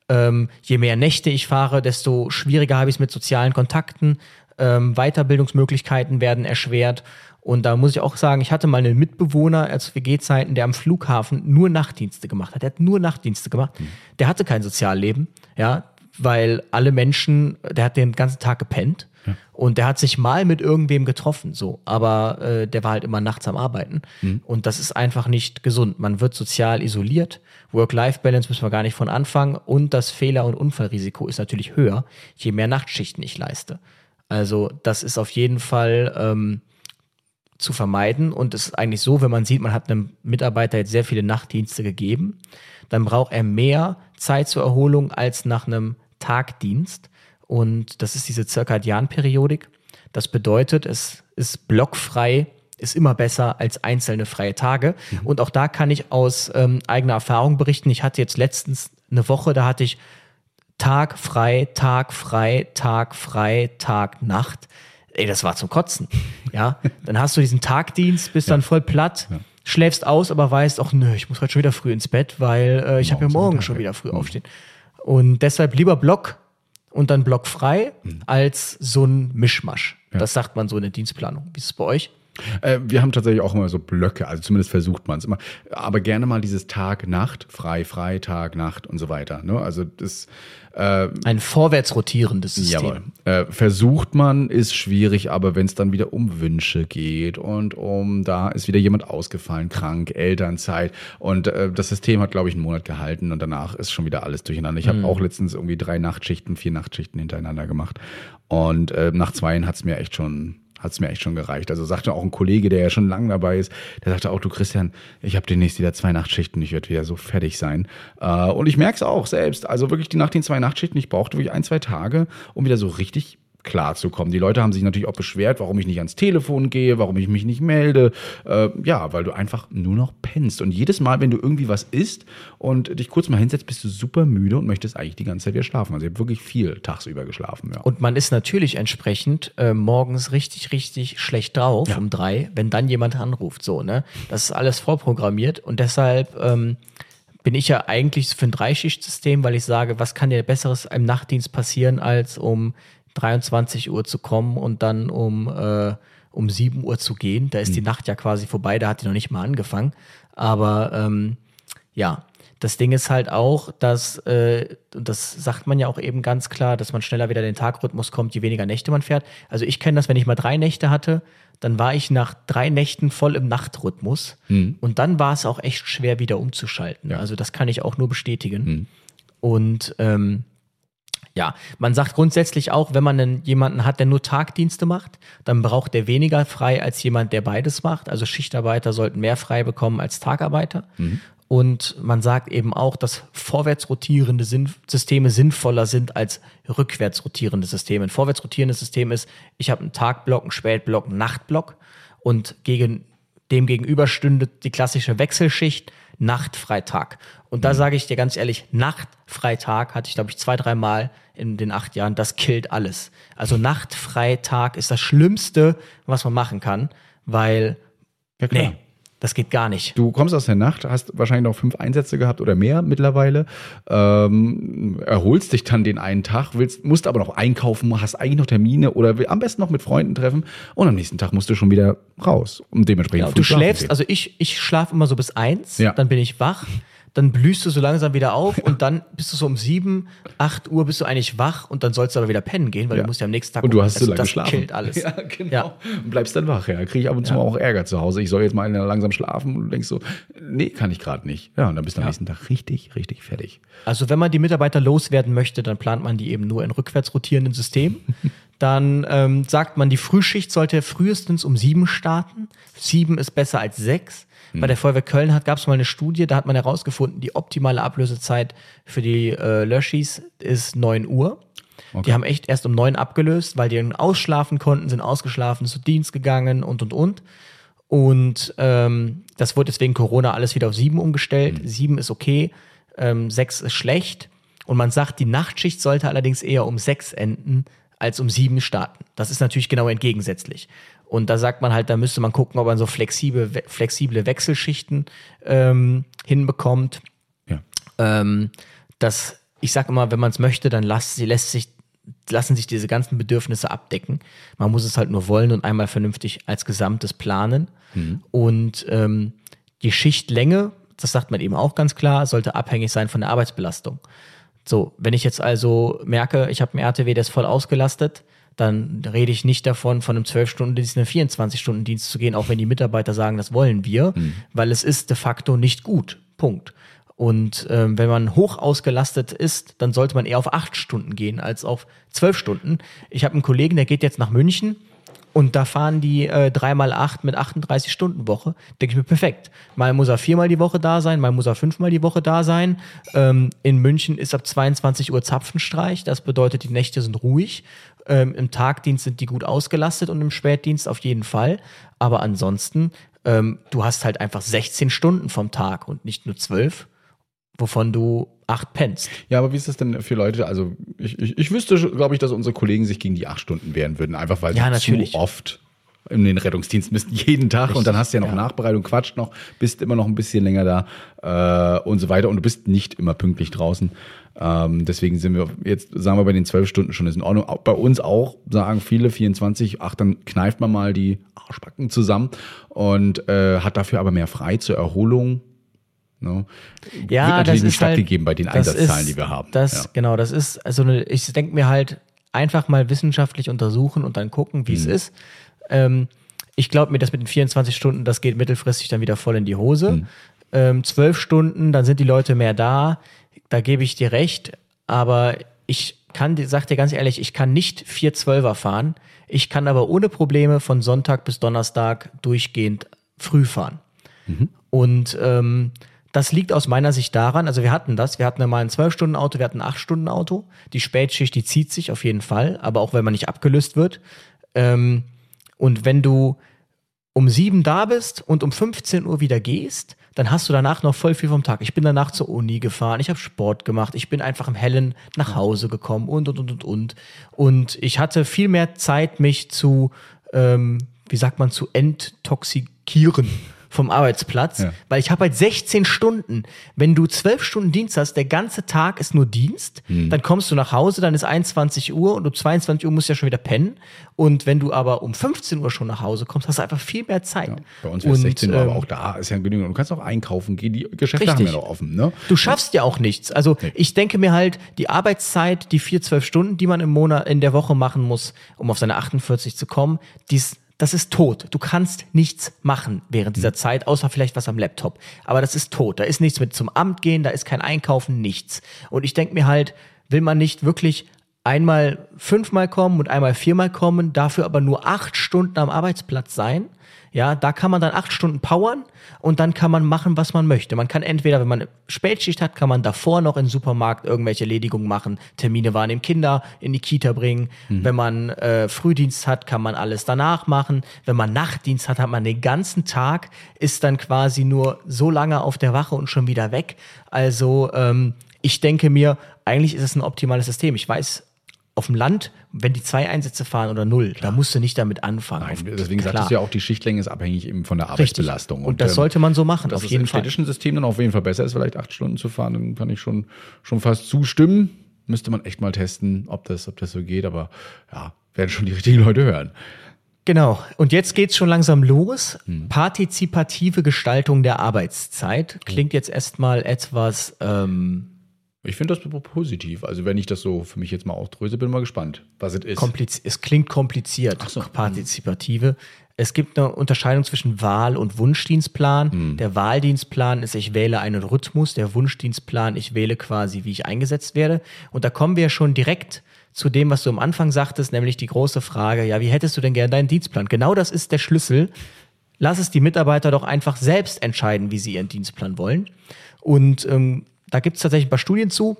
Ähm, je mehr Nächte ich fahre, desto schwieriger habe ich es mit sozialen Kontakten. Ähm, Weiterbildungsmöglichkeiten werden erschwert. Und da muss ich auch sagen, ich hatte mal einen Mitbewohner als WG-Zeiten, der am Flughafen nur Nachtdienste gemacht hat. Der hat nur Nachtdienste gemacht. Mhm. Der hatte kein Sozialleben, ja, weil alle Menschen, der hat den ganzen Tag gepennt. Ja. Und der hat sich mal mit irgendwem getroffen, so. Aber äh, der war halt immer nachts am Arbeiten. Mhm. Und das ist einfach nicht gesund. Man wird sozial isoliert. Work-Life-Balance müssen wir gar nicht von anfangen. Und das Fehler- und Unfallrisiko ist natürlich höher, je mehr Nachtschichten ich leiste. Also das ist auf jeden Fall ähm, zu vermeiden. Und es ist eigentlich so, wenn man sieht, man hat einem Mitarbeiter jetzt sehr viele Nachtdienste gegeben, dann braucht er mehr Zeit zur Erholung als nach einem Tagdienst. Und das ist diese Zirkadianperiodik. Das bedeutet, es ist blockfrei, ist immer besser als einzelne freie Tage. Mhm. Und auch da kann ich aus ähm, eigener Erfahrung berichten. Ich hatte jetzt letztens eine Woche, da hatte ich Tag frei, Tag frei, Tag frei, Tag Nacht ey, das war zum Kotzen. Ja, dann hast du diesen Tagdienst, bist ja. dann voll platt, ja. schläfst aus, aber weißt auch, nö, ich muss heute schon wieder früh ins Bett, weil äh, ich habe ja morgen schon wieder früh mhm. aufstehen. Und deshalb lieber Block und dann Block frei mhm. als so ein Mischmasch. Ja. Das sagt man so in der Dienstplanung. Wie ist es bei euch? Äh, wir haben tatsächlich auch immer so Blöcke, also zumindest versucht man es immer. Aber gerne mal dieses Tag, Nacht, frei, frei, Tag, Nacht und so weiter. Ne? Also das äh, ein vorwärts rotierendes System. Jawohl. Äh, versucht man, ist schwierig, aber wenn es dann wieder um Wünsche geht und um da ist wieder jemand ausgefallen, krank, Elternzeit und äh, das System hat, glaube ich, einen Monat gehalten und danach ist schon wieder alles durcheinander. Ich habe mhm. auch letztens irgendwie drei Nachtschichten, vier Nachtschichten hintereinander gemacht und äh, nach zweien hat es mir echt schon hat es mir echt schon gereicht. Also sagte auch ein Kollege, der ja schon lange dabei ist, der sagte auch, du Christian, ich habe demnächst wieder zwei Nachtschichten, ich werde wieder so fertig sein. Äh, und ich merke es auch selbst. Also wirklich die nach den zwei Nachtschichten, ich brauchte wirklich ein, zwei Tage, um wieder so richtig klarzukommen. Die Leute haben sich natürlich auch beschwert, warum ich nicht ans Telefon gehe, warum ich mich nicht melde. Äh, ja, weil du einfach nur noch pennst. Und jedes Mal, wenn du irgendwie was isst und dich kurz mal hinsetzt, bist du super müde und möchtest eigentlich die ganze Zeit wieder schlafen. Also ich habe wirklich viel tagsüber geschlafen. Ja. Und man ist natürlich entsprechend äh, morgens richtig, richtig schlecht drauf ja. um drei, wenn dann jemand anruft. So, ne? Das ist alles vorprogrammiert und deshalb ähm, bin ich ja eigentlich für ein Dreischichtsystem, weil ich sage, was kann dir Besseres im Nachtdienst passieren, als um 23 Uhr zu kommen und dann um, äh, um 7 Uhr zu gehen. Da ist mhm. die Nacht ja quasi vorbei, da hat die noch nicht mal angefangen. Aber ähm, ja, das Ding ist halt auch, dass, äh, und das sagt man ja auch eben ganz klar, dass man schneller wieder in den Tagrhythmus kommt, je weniger Nächte man fährt. Also ich kenne das, wenn ich mal drei Nächte hatte, dann war ich nach drei Nächten voll im Nachtrhythmus. Mhm. Und dann war es auch echt schwer, wieder umzuschalten. Ja. Also das kann ich auch nur bestätigen. Mhm. Und ähm, ja, man sagt grundsätzlich auch, wenn man einen, jemanden hat, der nur Tagdienste macht, dann braucht der weniger frei als jemand, der beides macht. Also Schichtarbeiter sollten mehr frei bekommen als Tagarbeiter. Mhm. Und man sagt eben auch, dass vorwärts rotierende Systeme sinnvoller sind als rückwärts rotierende Systeme. Ein vorwärts rotierendes System ist, ich habe einen Tagblock, einen Spätblock, einen Nachtblock und gegen dem gegenüber stünde die klassische Wechselschicht Nachtfreitag. Und da mhm. sage ich dir ganz ehrlich, Nachtfreitag hatte ich, glaube ich, zwei, dreimal in den acht Jahren. Das killt alles. Also Nachtfreitag ist das Schlimmste, was man machen kann, weil ja, nee, das geht gar nicht. Du kommst aus der Nacht, hast wahrscheinlich noch fünf Einsätze gehabt oder mehr mittlerweile, ähm, erholst dich dann den einen Tag, willst, musst aber noch einkaufen, hast eigentlich noch Termine oder will am besten noch mit Freunden treffen und am nächsten Tag musst du schon wieder raus. Und dementsprechend ja, du schläfst, also ich, ich schlafe immer so bis eins, ja. dann bin ich wach dann blühst du so langsam wieder auf und dann bist du so um sieben, acht Uhr bist du eigentlich wach und dann sollst du aber wieder pennen gehen, weil ja. du musst ja am nächsten Tag und du hast so lange das geschlafen. killt alles. Ja, genau. Ja. Und bleibst dann wach. Ja, kriege ich ab und zu mal auch Ärger zu Hause. Ich soll jetzt mal langsam schlafen und du denkst so, nee, kann ich gerade nicht. Ja, und dann bist du am nächsten Tag richtig, richtig fertig. Also wenn man die Mitarbeiter loswerden möchte, dann plant man die eben nur in rückwärts rotierenden Systemen. dann ähm, sagt man, die Frühschicht sollte frühestens um sieben starten. Sieben ist besser als sechs. Bei hm. der Feuerwehr Köln gab es mal eine Studie, da hat man herausgefunden, die optimale Ablösezeit für die äh, Löschis ist 9 Uhr. Okay. Die haben echt erst um 9 abgelöst, weil die dann ausschlafen konnten, sind ausgeschlafen, zu Dienst gegangen und und und. Und ähm, das wurde deswegen Corona alles wieder auf 7 umgestellt. Mhm. 7 ist okay, ähm, 6 ist schlecht. Und man sagt, die Nachtschicht sollte allerdings eher um 6 enden als um 7 starten. Das ist natürlich genau entgegensätzlich. Und da sagt man halt, da müsste man gucken, ob man so flexible, flexible Wechselschichten ähm, hinbekommt. Ja. Ähm, das, ich sage immer, wenn man es möchte, dann lässt, lässt sich, lassen sich diese ganzen Bedürfnisse abdecken. Man muss es halt nur wollen und einmal vernünftig als Gesamtes planen. Mhm. Und ähm, die Schichtlänge, das sagt man eben auch ganz klar, sollte abhängig sein von der Arbeitsbelastung. So, wenn ich jetzt also merke, ich habe einen RTW, der ist voll ausgelastet, dann rede ich nicht davon, von einem 12-Stunden-Dienst in einen 24-Stunden-Dienst zu gehen, auch wenn die Mitarbeiter sagen, das wollen wir, mhm. weil es ist de facto nicht gut. Punkt. Und ähm, wenn man hoch ausgelastet ist, dann sollte man eher auf acht Stunden gehen als auf zwölf Stunden. Ich habe einen Kollegen, der geht jetzt nach München und da fahren die äh, dreimal acht mit 38 Stunden Woche. Denke ich mir perfekt. Mal muss er viermal die Woche da sein, mal muss er fünfmal die Woche da sein. Ähm, in München ist ab 22 Uhr Zapfenstreich. Das bedeutet, die Nächte sind ruhig. Ähm, Im Tagdienst sind die gut ausgelastet und im Spätdienst auf jeden Fall. Aber ansonsten, ähm, du hast halt einfach 16 Stunden vom Tag und nicht nur 12 wovon du acht pennst. Ja, aber wie ist das denn für Leute? Also ich, ich, ich wüsste, glaube ich, dass unsere Kollegen sich gegen die acht Stunden wehren würden, einfach weil ja, sie zu oft in den Rettungsdienst müssten jeden Tag Richtig, und dann hast du ja noch ja. Nachbereitung, quatscht noch, bist immer noch ein bisschen länger da äh, und so weiter und du bist nicht immer pünktlich draußen. Ähm, deswegen sind wir jetzt, sagen wir bei den zwölf Stunden schon ist in Ordnung. Auch bei uns auch sagen viele 24, ach dann kneift man mal die Arschbacken zusammen und äh, hat dafür aber mehr frei zur Erholung Ne? Ja, Wird natürlich das stattgegeben halt, bei den Einsatzzahlen, ist, die wir haben. Das, ja. Genau, das ist, also eine, ich denke mir halt, einfach mal wissenschaftlich untersuchen und dann gucken, wie mhm. es ist. Ähm, ich glaube mir, das mit den 24 Stunden, das geht mittelfristig dann wieder voll in die Hose. Mhm. Ähm, 12 Stunden, dann sind die Leute mehr da. Da gebe ich dir recht. Aber ich kann, sag dir ganz ehrlich, ich kann nicht 4 Zwölfer fahren. Ich kann aber ohne Probleme von Sonntag bis Donnerstag durchgehend früh fahren. Mhm. Und ähm, das liegt aus meiner Sicht daran, also wir hatten das, wir hatten mal ein 12-Stunden-Auto, wir hatten ein 8-Stunden-Auto. Die Spätschicht, die zieht sich auf jeden Fall, aber auch wenn man nicht abgelöst wird. Ähm, und wenn du um sieben da bist und um 15 Uhr wieder gehst, dann hast du danach noch voll viel vom Tag. Ich bin danach zur Uni gefahren, ich habe Sport gemacht, ich bin einfach im Hellen nach Hause gekommen und und und und und. Und ich hatte viel mehr Zeit, mich zu, ähm, wie sagt man, zu enttoxikieren vom Arbeitsplatz, ja. weil ich habe halt 16 Stunden. Wenn du 12 Stunden Dienst hast, der ganze Tag ist nur Dienst, mhm. dann kommst du nach Hause, dann ist 21 Uhr und um 22 Uhr musst du ja schon wieder pennen. Und wenn du aber um 15 Uhr schon nach Hause kommst, hast du einfach viel mehr Zeit. Ja, bei uns wäre 16 Uhr, ähm, aber auch da ist ja genügend. Du kannst auch einkaufen gehen, die Geschäfte richtig. haben ja noch offen. Ne? Du schaffst ja auch nichts. Also nee. ich denke mir halt, die Arbeitszeit, die vier, zwölf Stunden, die man im Monat, in der Woche machen muss, um auf seine 48 zu kommen, die ist das ist tot. Du kannst nichts machen während dieser mhm. Zeit, außer vielleicht was am Laptop. Aber das ist tot. Da ist nichts mit zum Amt gehen, da ist kein Einkaufen, nichts. Und ich denke mir halt, will man nicht wirklich einmal fünfmal kommen und einmal viermal kommen, dafür aber nur acht Stunden am Arbeitsplatz sein? Ja, da kann man dann acht Stunden powern und dann kann man machen, was man möchte. Man kann entweder, wenn man Spätschicht hat, kann man davor noch im Supermarkt irgendwelche Erledigungen machen, Termine wahrnehmen, Kinder in die Kita bringen. Mhm. Wenn man äh, Frühdienst hat, kann man alles danach machen. Wenn man Nachtdienst hat, hat man den ganzen Tag, ist dann quasi nur so lange auf der Wache und schon wieder weg. Also ähm, ich denke mir, eigentlich ist es ein optimales System. Ich weiß auf dem Land, wenn die zwei Einsätze fahren oder null, Klar. da musst du nicht damit anfangen. Nein, deswegen Klar. sagtest du ja auch, die Schichtlänge ist abhängig eben von der Arbeitsbelastung. Und, und, das ähm, sollte man so machen, auf jeden Fall. Wenn städtischen System dann auf jeden Fall besser ist, vielleicht acht Stunden zu fahren, dann kann ich schon, schon fast zustimmen. Müsste man echt mal testen, ob das, ob das so geht, aber ja, werden schon die richtigen Leute hören. Genau. Und jetzt geht's schon langsam los. Hm. Partizipative Gestaltung der Arbeitszeit klingt jetzt erstmal etwas. Ähm, ich finde das positiv. Also wenn ich das so für mich jetzt mal aufdröse, bin mal gespannt, was es ist. Kompliz es klingt kompliziert. So. Partizipative. Es gibt eine Unterscheidung zwischen Wahl- und Wunschdienstplan. Hm. Der Wahldienstplan ist, ich wähle einen Rhythmus. Der Wunschdienstplan, ich wähle quasi, wie ich eingesetzt werde. Und da kommen wir schon direkt zu dem, was du am Anfang sagtest, nämlich die große Frage, ja, wie hättest du denn gern deinen Dienstplan? Genau das ist der Schlüssel. Lass es die Mitarbeiter doch einfach selbst entscheiden, wie sie ihren Dienstplan wollen. Und ähm, da gibt es tatsächlich ein paar Studien zu.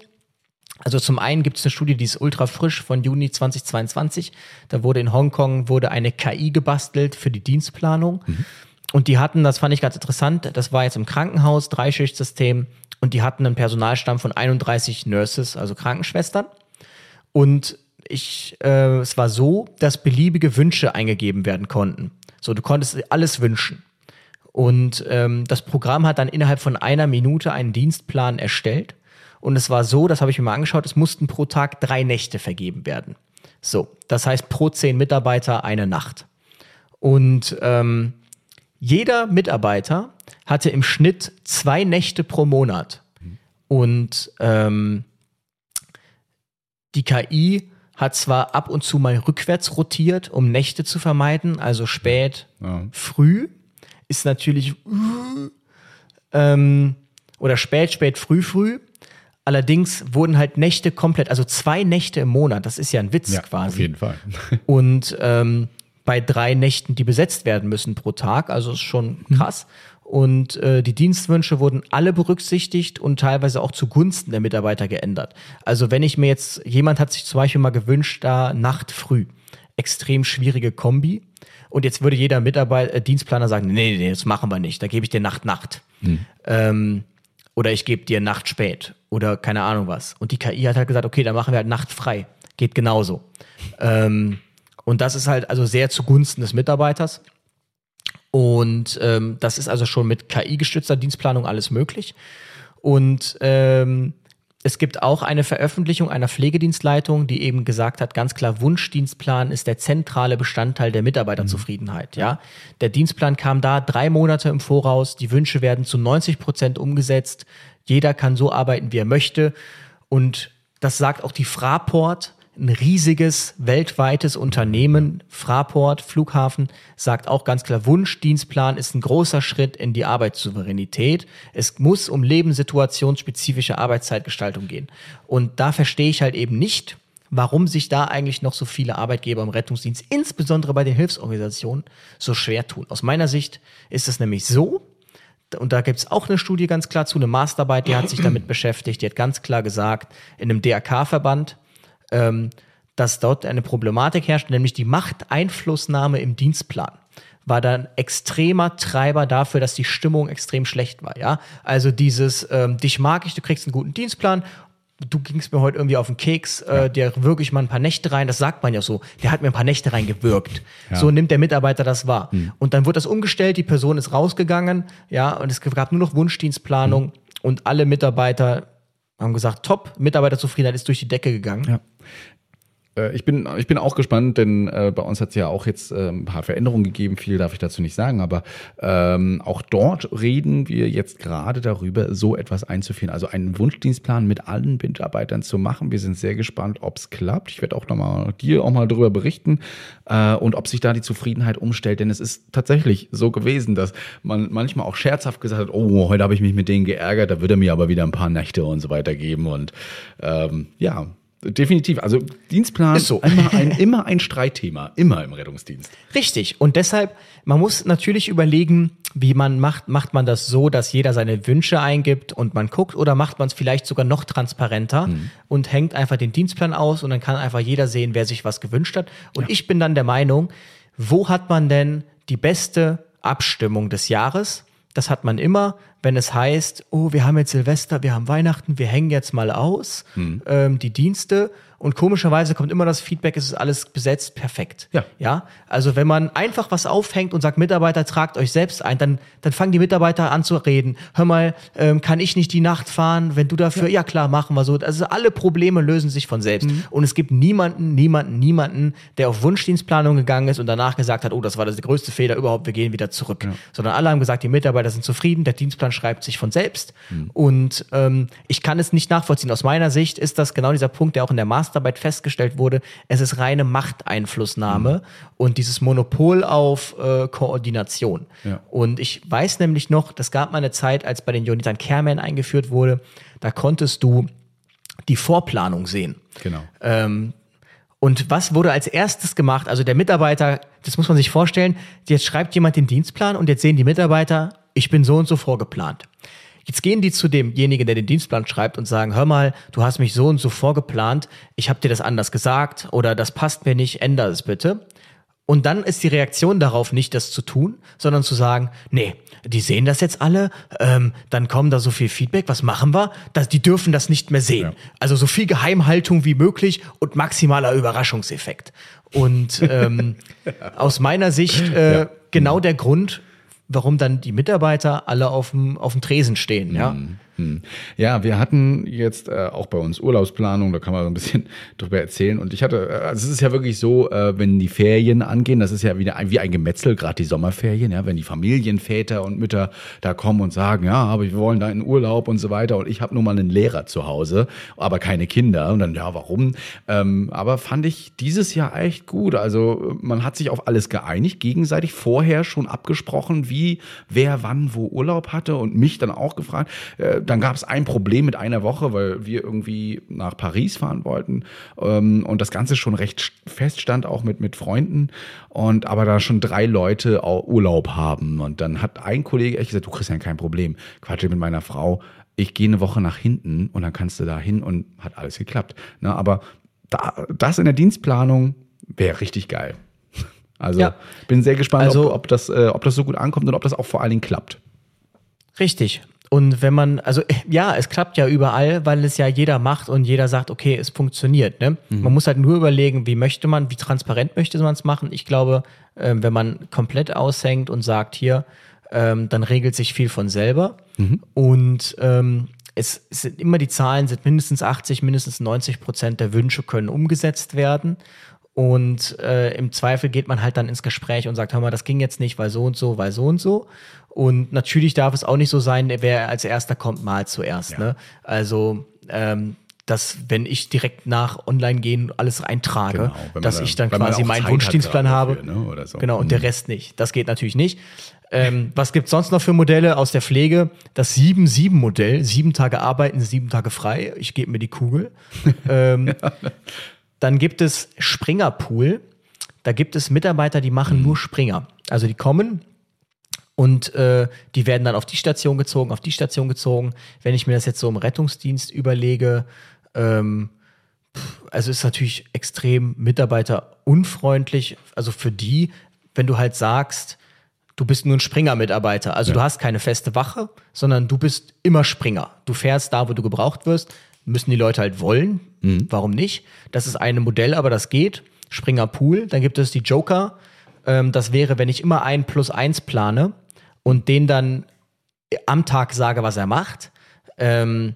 Also zum einen gibt es eine Studie, die ist ultra frisch von Juni 2022. Da wurde in Hongkong wurde eine KI gebastelt für die Dienstplanung. Mhm. Und die hatten, das fand ich ganz interessant, das war jetzt im Krankenhaus, Dreischichtsystem, und die hatten einen Personalstamm von 31 Nurses, also Krankenschwestern. Und ich, äh, es war so, dass beliebige Wünsche eingegeben werden konnten. So, du konntest alles wünschen. Und ähm, das Programm hat dann innerhalb von einer Minute einen Dienstplan erstellt. Und es war so, das habe ich mir mal angeschaut, es mussten pro Tag drei Nächte vergeben werden. So, das heißt pro zehn Mitarbeiter eine Nacht. Und ähm, jeder Mitarbeiter hatte im Schnitt zwei Nächte pro Monat. Und ähm, die KI hat zwar ab und zu mal rückwärts rotiert, um Nächte zu vermeiden, also spät, ja. früh ist natürlich ähm, oder spät, spät, früh, früh. Allerdings wurden halt Nächte komplett, also zwei Nächte im Monat, das ist ja ein Witz ja, quasi. Auf jeden Fall. und ähm, bei drei Nächten, die besetzt werden müssen pro Tag, also ist schon mhm. krass. Mhm. Und äh, die Dienstwünsche wurden alle berücksichtigt und teilweise auch zugunsten der Mitarbeiter geändert. Also wenn ich mir jetzt, jemand hat sich zum Beispiel mal gewünscht, da Nacht früh. Extrem schwierige Kombi. Und jetzt würde jeder Mitarbeiter, äh, Dienstplaner sagen, nee, nee, das machen wir nicht. Da gebe ich dir Nacht, Nacht. Hm. Ähm, oder ich gebe dir Nacht spät. Oder keine Ahnung was. Und die KI hat halt gesagt, okay, dann machen wir halt Nacht frei. Geht genauso. Ähm, und das ist halt also sehr zugunsten des Mitarbeiters. Und ähm, das ist also schon mit KI-gestützter Dienstplanung alles möglich. Und ähm, es gibt auch eine Veröffentlichung einer Pflegedienstleitung, die eben gesagt hat, ganz klar, Wunschdienstplan ist der zentrale Bestandteil der Mitarbeiterzufriedenheit. Mhm. Ja, der Dienstplan kam da drei Monate im Voraus. Die Wünsche werden zu 90 Prozent umgesetzt. Jeder kann so arbeiten, wie er möchte. Und das sagt auch die Fraport ein riesiges weltweites Unternehmen, Fraport, Flughafen, sagt auch ganz klar, Wunschdienstplan ist ein großer Schritt in die Arbeitssouveränität. Es muss um lebenssituationsspezifische Arbeitszeitgestaltung gehen. Und da verstehe ich halt eben nicht, warum sich da eigentlich noch so viele Arbeitgeber im Rettungsdienst, insbesondere bei den Hilfsorganisationen, so schwer tun. Aus meiner Sicht ist es nämlich so, und da gibt es auch eine Studie ganz klar zu, eine Masterarbeit, die hat sich damit beschäftigt, die hat ganz klar gesagt, in einem DRK-Verband, ähm, dass dort eine Problematik herrscht, nämlich die Machteinflussnahme im Dienstplan war dann extremer Treiber dafür, dass die Stimmung extrem schlecht war. Ja, also dieses ähm, dich mag ich, du kriegst einen guten Dienstplan. Du gingst mir heute irgendwie auf den Keks, äh, der wirklich mal ein paar Nächte rein, das sagt man ja so, der hat mir ein paar Nächte reingewirkt. Ja. So nimmt der Mitarbeiter das wahr. Hm. Und dann wird das umgestellt, die Person ist rausgegangen, ja, und es gab nur noch Wunschdienstplanung hm. und alle Mitarbeiter haben gesagt, top, Mitarbeiterzufriedenheit ist durch die Decke gegangen. Ja. Äh, ich bin, ich bin auch gespannt, denn äh, bei uns hat es ja auch jetzt äh, ein paar Veränderungen gegeben. Viel darf ich dazu nicht sagen, aber ähm, auch dort reden wir jetzt gerade darüber, so etwas einzuführen. Also einen Wunschdienstplan mit allen Mitarbeitern zu machen. Wir sind sehr gespannt, ob es klappt. Ich werde auch noch mal dir auch mal darüber berichten äh, und ob sich da die Zufriedenheit umstellt. Denn es ist tatsächlich so gewesen, dass man manchmal auch scherzhaft gesagt hat, oh, heute habe ich mich mit denen geärgert, da würde er mir aber wieder ein paar Nächte und so weiter geben. Und ähm, ja, Definitiv. Also Dienstplan ist so. immer, ein, immer ein Streitthema, immer im Rettungsdienst. Richtig. Und deshalb, man muss natürlich überlegen, wie man macht. Macht man das so, dass jeder seine Wünsche eingibt und man guckt, oder macht man es vielleicht sogar noch transparenter mhm. und hängt einfach den Dienstplan aus und dann kann einfach jeder sehen, wer sich was gewünscht hat. Und ja. ich bin dann der Meinung, wo hat man denn die beste Abstimmung des Jahres? Das hat man immer, wenn es heißt, oh, wir haben jetzt Silvester, wir haben Weihnachten, wir hängen jetzt mal aus, hm. ähm, die Dienste und komischerweise kommt immer das Feedback, es ist alles besetzt, perfekt. Ja. Ja. Also wenn man einfach was aufhängt und sagt, Mitarbeiter, tragt euch selbst ein, dann, dann fangen die Mitarbeiter an zu reden. Hör mal, ähm, kann ich nicht die Nacht fahren, wenn du dafür, ja, ja klar, machen wir so. Also alle Probleme lösen sich von selbst. Mhm. Und es gibt niemanden, niemanden, niemanden, der auf Wunschdienstplanung gegangen ist und danach gesagt hat, oh, das war der größte Fehler überhaupt, wir gehen wieder zurück. Ja. Sondern alle haben gesagt, die Mitarbeiter sind zufrieden, der Dienstplan schreibt sich von selbst. Mhm. Und ähm, ich kann es nicht nachvollziehen. Aus meiner Sicht ist das genau dieser Punkt, der auch in der Master Masterarbeit festgestellt wurde, es ist reine Machteinflussnahme mhm. und dieses Monopol auf äh, Koordination. Ja. Und ich weiß nämlich noch, das gab mal eine Zeit, als bei den Jonathan Kerman eingeführt wurde, da konntest du die Vorplanung sehen. Genau. Ähm, und was wurde als erstes gemacht? Also der Mitarbeiter, das muss man sich vorstellen, jetzt schreibt jemand den Dienstplan und jetzt sehen die Mitarbeiter, ich bin so und so vorgeplant. Jetzt gehen die zu demjenigen, der den Dienstplan schreibt und sagen, hör mal, du hast mich so und so vorgeplant, ich habe dir das anders gesagt oder das passt mir nicht, ändere es bitte. Und dann ist die Reaktion darauf nicht, das zu tun, sondern zu sagen, nee, die sehen das jetzt alle, ähm, dann kommen da so viel Feedback, was machen wir? Das, die dürfen das nicht mehr sehen. Ja. Also so viel Geheimhaltung wie möglich und maximaler Überraschungseffekt. Und ähm, aus meiner Sicht äh, ja. genau der Grund, warum dann die Mitarbeiter alle auf dem, auf dem Tresen stehen, ja. Hm. Ja, wir hatten jetzt äh, auch bei uns Urlaubsplanung, da kann man so ein bisschen drüber erzählen. Und ich hatte, äh, also es ist ja wirklich so, äh, wenn die Ferien angehen, das ist ja wieder ein, wie ein Gemetzel, gerade die Sommerferien, ja, wenn die Familienväter und Mütter da kommen und sagen, ja, aber wir wollen da in Urlaub und so weiter. Und ich habe nur mal einen Lehrer zu Hause, aber keine Kinder. Und dann, ja, warum? Ähm, aber fand ich dieses Jahr echt gut. Also man hat sich auf alles geeinigt, gegenseitig vorher schon abgesprochen, wie wer wann wo Urlaub hatte und mich dann auch gefragt. Äh, dann gab es ein Problem mit einer Woche, weil wir irgendwie nach Paris fahren wollten ähm, und das Ganze schon recht feststand, auch mit, mit Freunden. Und aber da schon drei Leute Urlaub haben. Und dann hat ein Kollege echt gesagt, du kriegst ja kein Problem. Quatsche mit meiner Frau. Ich gehe eine Woche nach hinten und dann kannst du da hin und hat alles geklappt. Ne, aber da, das in der Dienstplanung wäre richtig geil. Also ja. bin sehr gespannt, also, ob, ob, das, äh, ob das so gut ankommt und ob das auch vor allen Dingen klappt. Richtig. Und wenn man, also ja, es klappt ja überall, weil es ja jeder macht und jeder sagt, okay, es funktioniert. Ne? Mhm. Man muss halt nur überlegen, wie möchte man, wie transparent möchte man es machen. Ich glaube, äh, wenn man komplett aushängt und sagt, hier, ähm, dann regelt sich viel von selber. Mhm. Und ähm, es, es sind immer die Zahlen, sind mindestens 80, mindestens 90 Prozent der Wünsche können umgesetzt werden. Und äh, im Zweifel geht man halt dann ins Gespräch und sagt, hör mal, das ging jetzt nicht, weil so und so, weil so und so. Und natürlich darf es auch nicht so sein, wer als erster kommt, mal zuerst. Ja. Ne? Also ähm, dass wenn ich direkt nach online gehen alles eintrage, genau, dass ich dann quasi meinen Wunschdienstplan habe. ne, so. Genau, und mhm. der Rest nicht. Das geht natürlich nicht. Ähm, was gibt's sonst noch für Modelle aus der Pflege? Das 7-7-Modell, sieben Tage arbeiten, sieben Tage frei. Ich gebe mir die Kugel. ähm, ja. Dann gibt es Springerpool. Da gibt es Mitarbeiter, die machen mhm. nur Springer. Also die kommen und äh, die werden dann auf die Station gezogen, auf die Station gezogen. Wenn ich mir das jetzt so im Rettungsdienst überlege, ähm, also ist natürlich extrem mitarbeiterunfreundlich. Also für die, wenn du halt sagst, du bist nur ein Springer-Mitarbeiter. Also ja. du hast keine feste Wache, sondern du bist immer Springer. Du fährst da, wo du gebraucht wirst müssen die Leute halt wollen. Mhm. Warum nicht? Das ist ein Modell, aber das geht. Springer Pool. Dann gibt es die Joker. Ähm, das wäre, wenn ich immer ein plus eins plane und den dann am Tag sage, was er macht. Ähm,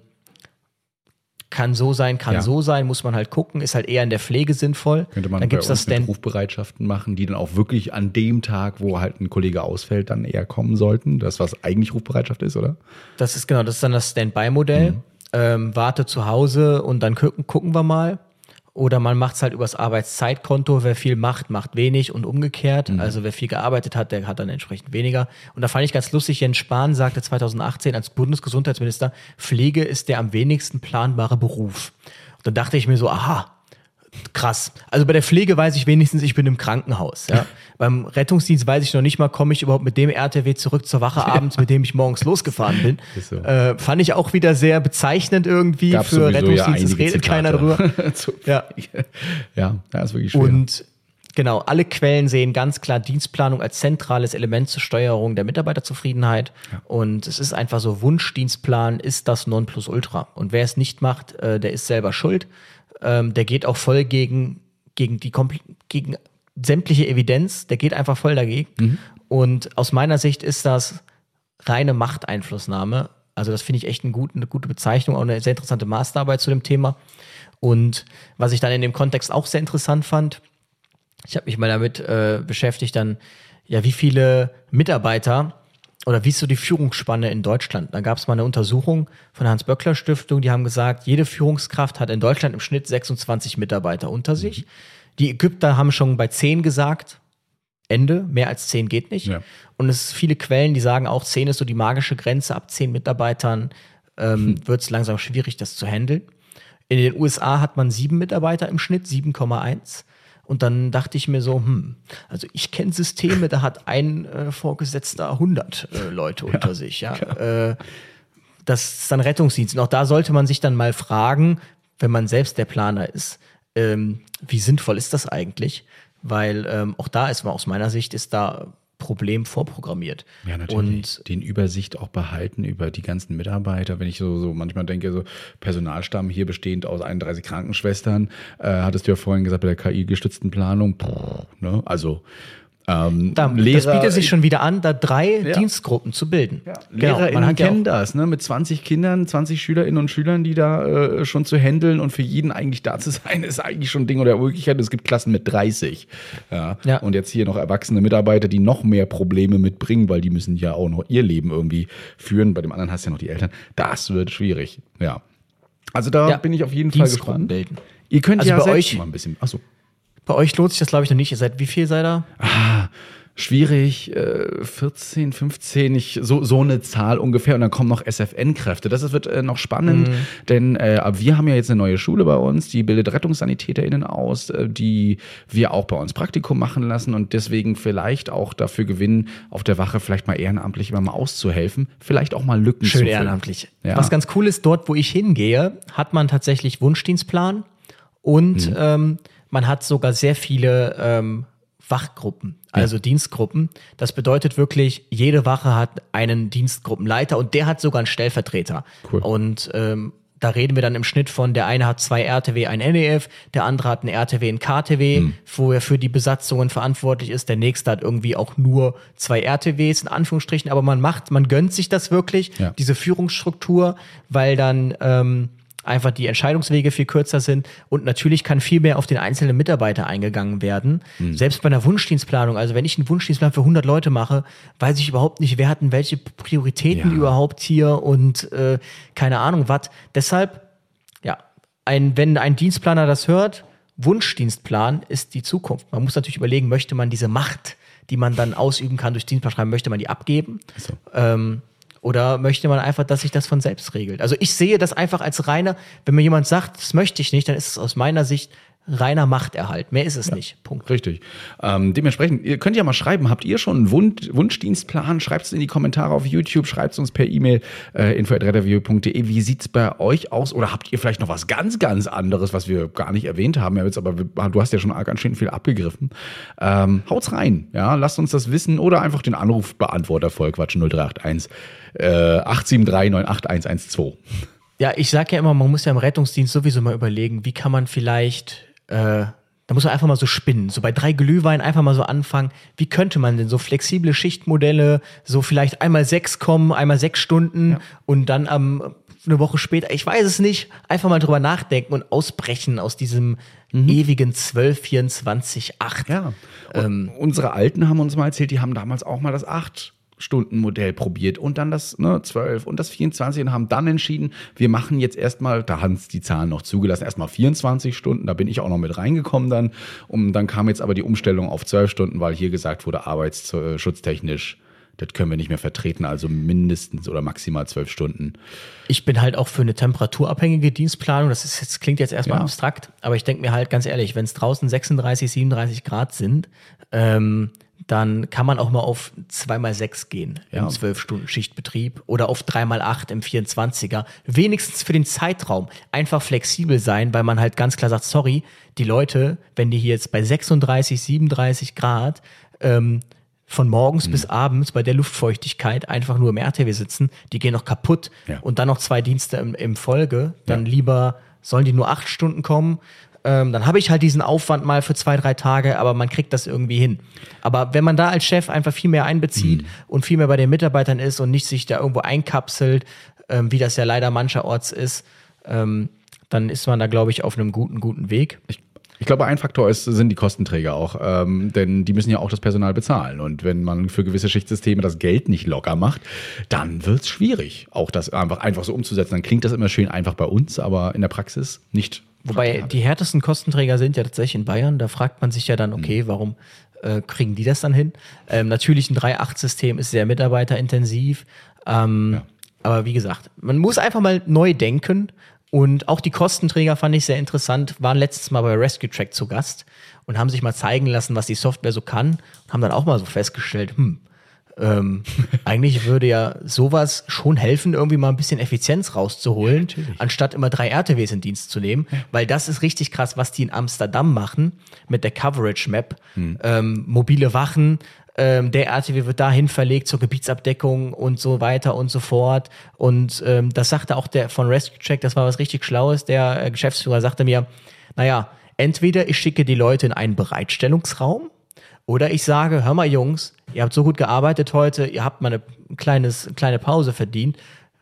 kann so sein, kann ja. so sein, muss man halt gucken, ist halt eher in der Pflege sinnvoll. Könnte man dann gibt's das mit Rufbereitschaften machen, die dann auch wirklich an dem Tag, wo halt ein Kollege ausfällt, dann eher kommen sollten. Das, was eigentlich Rufbereitschaft ist, oder? Das ist genau, das ist dann das Standby-Modell. Mhm ähm, warte zu Hause und dann gucken, gucken wir mal. Oder man macht es halt übers Arbeitszeitkonto. Wer viel macht, macht wenig und umgekehrt. Mhm. Also wer viel gearbeitet hat, der hat dann entsprechend weniger. Und da fand ich ganz lustig, Jens Spahn sagte 2018 als Bundesgesundheitsminister, Pflege ist der am wenigsten planbare Beruf. Und dann dachte ich mir so, aha, krass. Also bei der Pflege weiß ich wenigstens, ich bin im Krankenhaus. Ja. Beim Rettungsdienst weiß ich noch nicht mal, komme ich überhaupt mit dem RTW zurück zur Wache abends, mit dem ich morgens losgefahren bin. So. Äh, fand ich auch wieder sehr bezeichnend irgendwie Gab's für Rettungsdienst. Ja es redet keiner drüber. ja. ja, das ist wirklich schwer. Und Genau, alle Quellen sehen ganz klar Dienstplanung als zentrales Element zur Steuerung der Mitarbeiterzufriedenheit. Ja. Und es ist einfach so, Wunschdienstplan ist das Nonplusultra. Und wer es nicht macht, äh, der ist selber schuld. Ähm, der geht auch voll gegen, gegen die gegen sämtliche Evidenz, der geht einfach voll dagegen. Mhm. Und aus meiner Sicht ist das reine Machteinflussnahme. Also das finde ich echt eine gute, eine gute Bezeichnung, auch eine sehr interessante Masterarbeit zu dem Thema. Und was ich dann in dem Kontext auch sehr interessant fand, ich habe mich mal damit äh, beschäftigt, dann, ja, wie viele Mitarbeiter oder wie ist so die Führungsspanne in Deutschland? Da gab es mal eine Untersuchung von der Hans-Böckler-Stiftung, die haben gesagt, jede Führungskraft hat in Deutschland im Schnitt 26 Mitarbeiter unter sich. Die Ägypter haben schon bei 10 gesagt, Ende, mehr als 10 geht nicht. Ja. Und es sind viele Quellen, die sagen auch, 10 ist so die magische Grenze, ab 10 Mitarbeitern ähm, hm. wird es langsam schwierig, das zu handeln. In den USA hat man sieben Mitarbeiter im Schnitt, 7,1. Und dann dachte ich mir so, hm, also ich kenne Systeme, da hat ein äh, Vorgesetzter 100 äh, Leute ja, unter sich. Ja. Äh, das ist dann Rettungsdienst. Und auch da sollte man sich dann mal fragen, wenn man selbst der Planer ist, ähm, wie sinnvoll ist das eigentlich? Weil ähm, auch da ist man aus meiner Sicht ist da Problem vorprogrammiert. Ja, natürlich. Und den Übersicht auch behalten über die ganzen Mitarbeiter. Wenn ich so, so manchmal denke, so Personalstamm hier bestehend aus 31 Krankenschwestern, äh, hattest du ja vorhin gesagt, bei der KI-gestützten Planung, pff, ne? also ähm, da, Lehrer, das bietet sich schon wieder an, da drei ja. Dienstgruppen zu bilden. Ja. Genau, LehrerInnen man kennen ja das, ne? mit 20 Kindern, 20 Schülerinnen und Schülern, die da äh, schon zu handeln und für jeden eigentlich da zu sein, ist eigentlich schon ein Ding oder Möglichkeit. Es gibt Klassen mit 30. Ja. ja. Und jetzt hier noch erwachsene Mitarbeiter, die noch mehr Probleme mitbringen, weil die müssen ja auch noch ihr Leben irgendwie führen. Bei dem anderen hast du ja noch die Eltern. Das wird schwierig. Ja. Also da bin ich auf jeden Fall gespannt. Bilden. Ihr könnt also ja bei euch mal ein bisschen. Achso. Bei euch lohnt sich das, glaube ich, noch nicht. Ihr seid wie viel seid ihr? Ah, schwierig, äh, 14, 15, ich, so, so eine Zahl ungefähr. Und dann kommen noch SFN-Kräfte. Das wird äh, noch spannend, mhm. denn äh, wir haben ja jetzt eine neue Schule bei uns, die bildet RettungssanitäterInnen aus, äh, die wir auch bei uns Praktikum machen lassen und deswegen vielleicht auch dafür gewinnen, auf der Wache vielleicht mal ehrenamtlich immer mal auszuhelfen, vielleicht auch mal Lücken Schön zu füllen. ehrenamtlich. Ja. Was ganz cool ist, dort, wo ich hingehe, hat man tatsächlich Wunschdienstplan und mhm. ähm, man hat sogar sehr viele ähm, Wachgruppen, also ja. Dienstgruppen. Das bedeutet wirklich, jede Wache hat einen Dienstgruppenleiter und der hat sogar einen Stellvertreter. Cool. Und ähm, da reden wir dann im Schnitt von, der eine hat zwei RTW, ein NEF, der andere hat ein RTW, ein KTW, mhm. wo er für die Besatzungen verantwortlich ist. Der nächste hat irgendwie auch nur zwei RTWs, in Anführungsstrichen. Aber man macht, man gönnt sich das wirklich, ja. diese Führungsstruktur, weil dann ähm, einfach die Entscheidungswege viel kürzer sind und natürlich kann viel mehr auf den einzelnen Mitarbeiter eingegangen werden. Mhm. Selbst bei einer Wunschdienstplanung, also wenn ich einen Wunschdienstplan für 100 Leute mache, weiß ich überhaupt nicht, wer hat denn welche Prioritäten ja. überhaupt hier und äh, keine Ahnung was. Deshalb, ja, ein, wenn ein Dienstplaner das hört, Wunschdienstplan ist die Zukunft. Man muss natürlich überlegen, möchte man diese Macht, die man dann ausüben kann durch Dienstplan schreiben, möchte man die abgeben? So. Ähm, oder möchte man einfach, dass sich das von selbst regelt? Also ich sehe das einfach als reiner, wenn mir jemand sagt, das möchte ich nicht, dann ist es aus meiner Sicht reiner Machterhalt. Mehr ist es ja, nicht. Punkt. Richtig. Ähm, dementsprechend, ihr könnt ja mal schreiben, habt ihr schon einen Wunsch, Wunschdienstplan? Schreibt es in die Kommentare auf YouTube, schreibt es uns per E-Mail äh, info.redderview.de. Wie sieht es bei euch aus? Oder habt ihr vielleicht noch was ganz, ganz anderes, was wir gar nicht erwähnt haben? Ja, jetzt aber du hast ja schon ganz schön viel abgegriffen. Ähm, haut's rein, ja, lasst uns das wissen oder einfach den Anrufbeantworter voll quatschen 0381 äh, 873 98112. Ja, ich sag ja immer, man muss ja im Rettungsdienst sowieso mal überlegen, wie kann man vielleicht äh, da muss man einfach mal so spinnen. So bei drei Glühwein einfach mal so anfangen. Wie könnte man denn so flexible Schichtmodelle, so vielleicht einmal sechs kommen, einmal sechs Stunden ja. und dann am eine Woche später, ich weiß es nicht, einfach mal drüber nachdenken und ausbrechen aus diesem mhm. ewigen 12, 24, 8. Ja. Ähm, unsere Alten haben uns mal erzählt, die haben damals auch mal das 8 Stundenmodell probiert und dann das ne, 12 und das 24 und haben dann entschieden, wir machen jetzt erstmal, da haben es die Zahlen noch zugelassen, erstmal 24 Stunden, da bin ich auch noch mit reingekommen dann. Und dann kam jetzt aber die Umstellung auf 12 Stunden, weil hier gesagt wurde, arbeitsschutztechnisch, das können wir nicht mehr vertreten, also mindestens oder maximal zwölf Stunden. Ich bin halt auch für eine temperaturabhängige Dienstplanung. Das, ist, das klingt jetzt erstmal ja. abstrakt, aber ich denke mir halt ganz ehrlich, wenn es draußen 36, 37 Grad sind, ähm, dann kann man auch mal auf 2x6 gehen ja. im 12-Stunden-Schichtbetrieb oder auf 3x8 im 24er. Wenigstens für den Zeitraum einfach flexibel sein, weil man halt ganz klar sagt, sorry, die Leute, wenn die hier jetzt bei 36, 37 Grad ähm, von morgens mhm. bis abends bei der Luftfeuchtigkeit einfach nur im RTW sitzen, die gehen noch kaputt ja. und dann noch zwei Dienste im, im Folge, dann ja. lieber sollen die nur acht Stunden kommen, ähm, dann habe ich halt diesen Aufwand mal für zwei, drei Tage, aber man kriegt das irgendwie hin. Aber wenn man da als Chef einfach viel mehr einbezieht mhm. und viel mehr bei den Mitarbeitern ist und nicht sich da irgendwo einkapselt, ähm, wie das ja leider mancherorts ist, ähm, dann ist man da, glaube ich, auf einem guten, guten Weg. Ich ich glaube, ein Faktor ist, sind die Kostenträger auch, ähm, denn die müssen ja auch das Personal bezahlen. Und wenn man für gewisse Schichtsysteme das Geld nicht locker macht, dann wird es schwierig, auch das einfach, einfach so umzusetzen. Dann klingt das immer schön einfach bei uns, aber in der Praxis nicht Wobei die härtesten Kostenträger sind ja tatsächlich in Bayern. Da fragt man sich ja dann, okay, mhm. warum äh, kriegen die das dann hin? Ähm, natürlich ein 3.8-System ist sehr mitarbeiterintensiv. Ähm, ja. Aber wie gesagt, man muss einfach mal neu denken. Und auch die Kostenträger fand ich sehr interessant, waren letztes Mal bei Rescue Track zu Gast und haben sich mal zeigen lassen, was die Software so kann. Und haben dann auch mal so festgestellt, hm, ähm, eigentlich würde ja sowas schon helfen, irgendwie mal ein bisschen Effizienz rauszuholen, ja, anstatt immer drei RTWs in Dienst zu nehmen. Ja. Weil das ist richtig krass, was die in Amsterdam machen mit der Coverage Map. Hm. Ähm, mobile Wachen, ähm, der RTW wird dahin verlegt zur Gebietsabdeckung und so weiter und so fort. Und ähm, das sagte auch der von Rescue Check, das war was richtig Schlaues. Der äh, Geschäftsführer sagte mir, naja, entweder ich schicke die Leute in einen Bereitstellungsraum oder ich sage, hör mal Jungs, ihr habt so gut gearbeitet heute, ihr habt mal eine kleine Pause verdient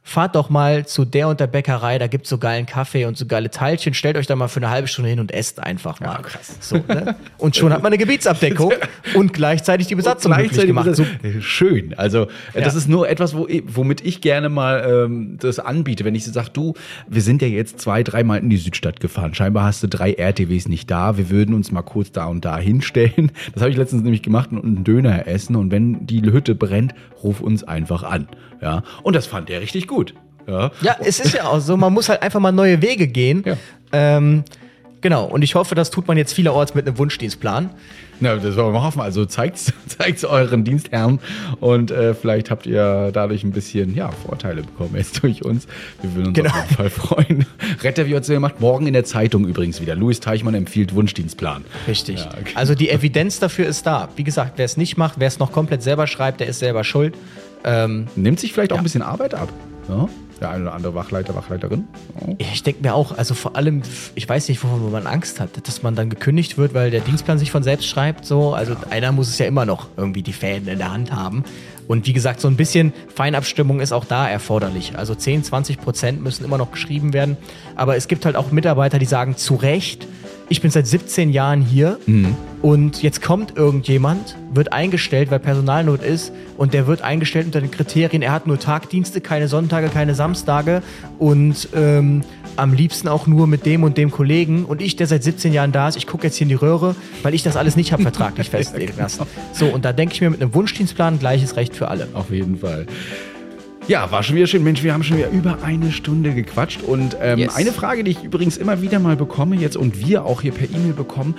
fahrt doch mal zu der und der Bäckerei, da gibt's so geilen Kaffee und so geile Teilchen, stellt euch da mal für eine halbe Stunde hin und esst einfach mal. Ja, krass. So, ne? Und schon hat man eine Gebietsabdeckung und gleichzeitig die Besatzung gleichzeitig gemacht. So. Schön. Also ja. das ist nur etwas, wo, womit ich gerne mal ähm, das anbiete. Wenn ich so sage, du, wir sind ja jetzt zwei, dreimal in die Südstadt gefahren. Scheinbar hast du drei RTWs nicht da. Wir würden uns mal kurz da und da hinstellen. Das habe ich letztens nämlich gemacht und einen Döner essen. Und wenn die Hütte brennt, ruf uns einfach an. Ja. Und das fand er richtig gut. Ja. ja, es ist ja auch so, man muss halt einfach mal neue Wege gehen. Ja. Ähm, genau, und ich hoffe, das tut man jetzt vielerorts mit einem Wunschdienstplan. Na, das wollen wir hoffen. Also zeigt es euren Dienstherren und äh, vielleicht habt ihr dadurch ein bisschen ja, Vorteile bekommen jetzt durch uns. Wir würden uns genau. auf jeden Fall freuen. Retter, wie hat es gemacht? Morgen in der Zeitung übrigens wieder. Louis Teichmann empfiehlt Wunschdienstplan. Richtig. Ja, okay. Also die Evidenz dafür ist da. Wie gesagt, wer es nicht macht, wer es noch komplett selber schreibt, der ist selber schuld. Ähm, Nimmt sich vielleicht auch ein bisschen Arbeit ab. Ja? der eine oder andere Wachleiter, Wachleiterin. Oh. Ich denke mir auch, also vor allem, ich weiß nicht, wovon man Angst hat, dass man dann gekündigt wird, weil der Dienstplan sich von selbst schreibt. So, also ja. einer muss es ja immer noch irgendwie die Fäden in der Hand haben. Und wie gesagt, so ein bisschen Feinabstimmung ist auch da erforderlich. Also 10, 20 Prozent müssen immer noch geschrieben werden. Aber es gibt halt auch Mitarbeiter, die sagen zu Recht, ich bin seit 17 Jahren hier mhm. und jetzt kommt irgendjemand, wird eingestellt, weil Personalnot ist und der wird eingestellt unter den Kriterien, er hat nur Tagdienste, keine Sonntage, keine Samstage und ähm, am liebsten auch nur mit dem und dem Kollegen und ich, der seit 17 Jahren da ist, ich gucke jetzt hier in die Röhre, weil ich das alles nicht habe vertraglich festlegen lassen. So, und da denke ich mir mit einem Wunschdienstplan gleiches Recht für alle. Auf jeden Fall. Ja, war schon wieder schön. Mensch, wir haben schon wieder über eine Stunde gequatscht. Und ähm, yes. eine Frage, die ich übrigens immer wieder mal bekomme jetzt und wir auch hier per E-Mail bekommen,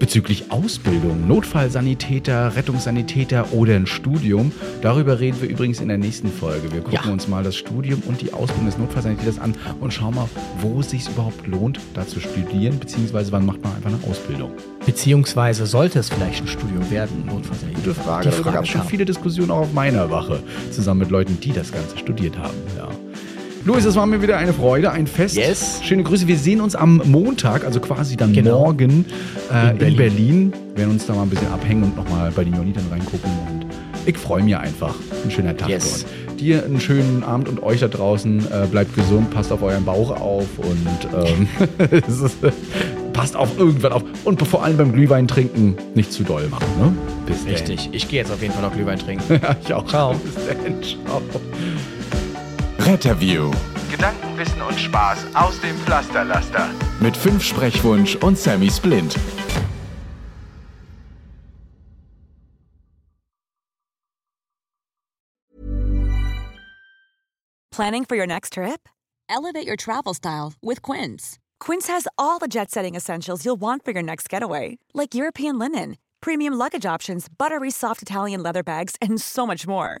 bezüglich Ausbildung, Notfallsanitäter, Rettungssanitäter oder ein Studium. Darüber reden wir übrigens in der nächsten Folge. Wir gucken ja. uns mal das Studium und die Ausbildung des Notfallsanitäters an und schauen mal, wo es sich überhaupt lohnt, da zu studieren, beziehungsweise wann macht man einfach eine Ausbildung. Beziehungsweise sollte es vielleicht ein Studium werden, Notfallsanitäter? Gute Frage. Da gab es schon viele Diskussionen auch auf meiner Wache, zusammen mit Leuten, die das Ganze studiert haben. Ja. Luis, es war mir wieder eine Freude, ein Fest. Yes. Schöne Grüße. Wir sehen uns am Montag, also quasi dann genau. morgen äh, in, Berlin. in Berlin. Wir werden uns da mal ein bisschen abhängen und nochmal bei den Jonitern reingucken. Und ich freue mich einfach. Ein schöner Tag. Yes. Dir einen schönen Abend und euch da draußen. Äh, bleibt gesund, passt auf euren Bauch auf und ähm, ist, passt auf irgendwann auf. Und vor allem beim Glühwein trinken nicht zu doll machen. Ne? Bis Richtig. Dann. Ich gehe jetzt auf jeden Fall noch Glühwein trinken. ja, ich auch. Ciao. Bis dann. Ciao. Retterview. Gedanken, Wissen und Spaß aus dem Pflasterlaster. Mit fünf Sprechwunsch und Sammy Splint. Planning for your next trip? Elevate your travel style with Quince. Quince has all the jet setting essentials you'll want for your next getaway, like European linen premium luggage options, buttery soft Italian leather bags, and so much more.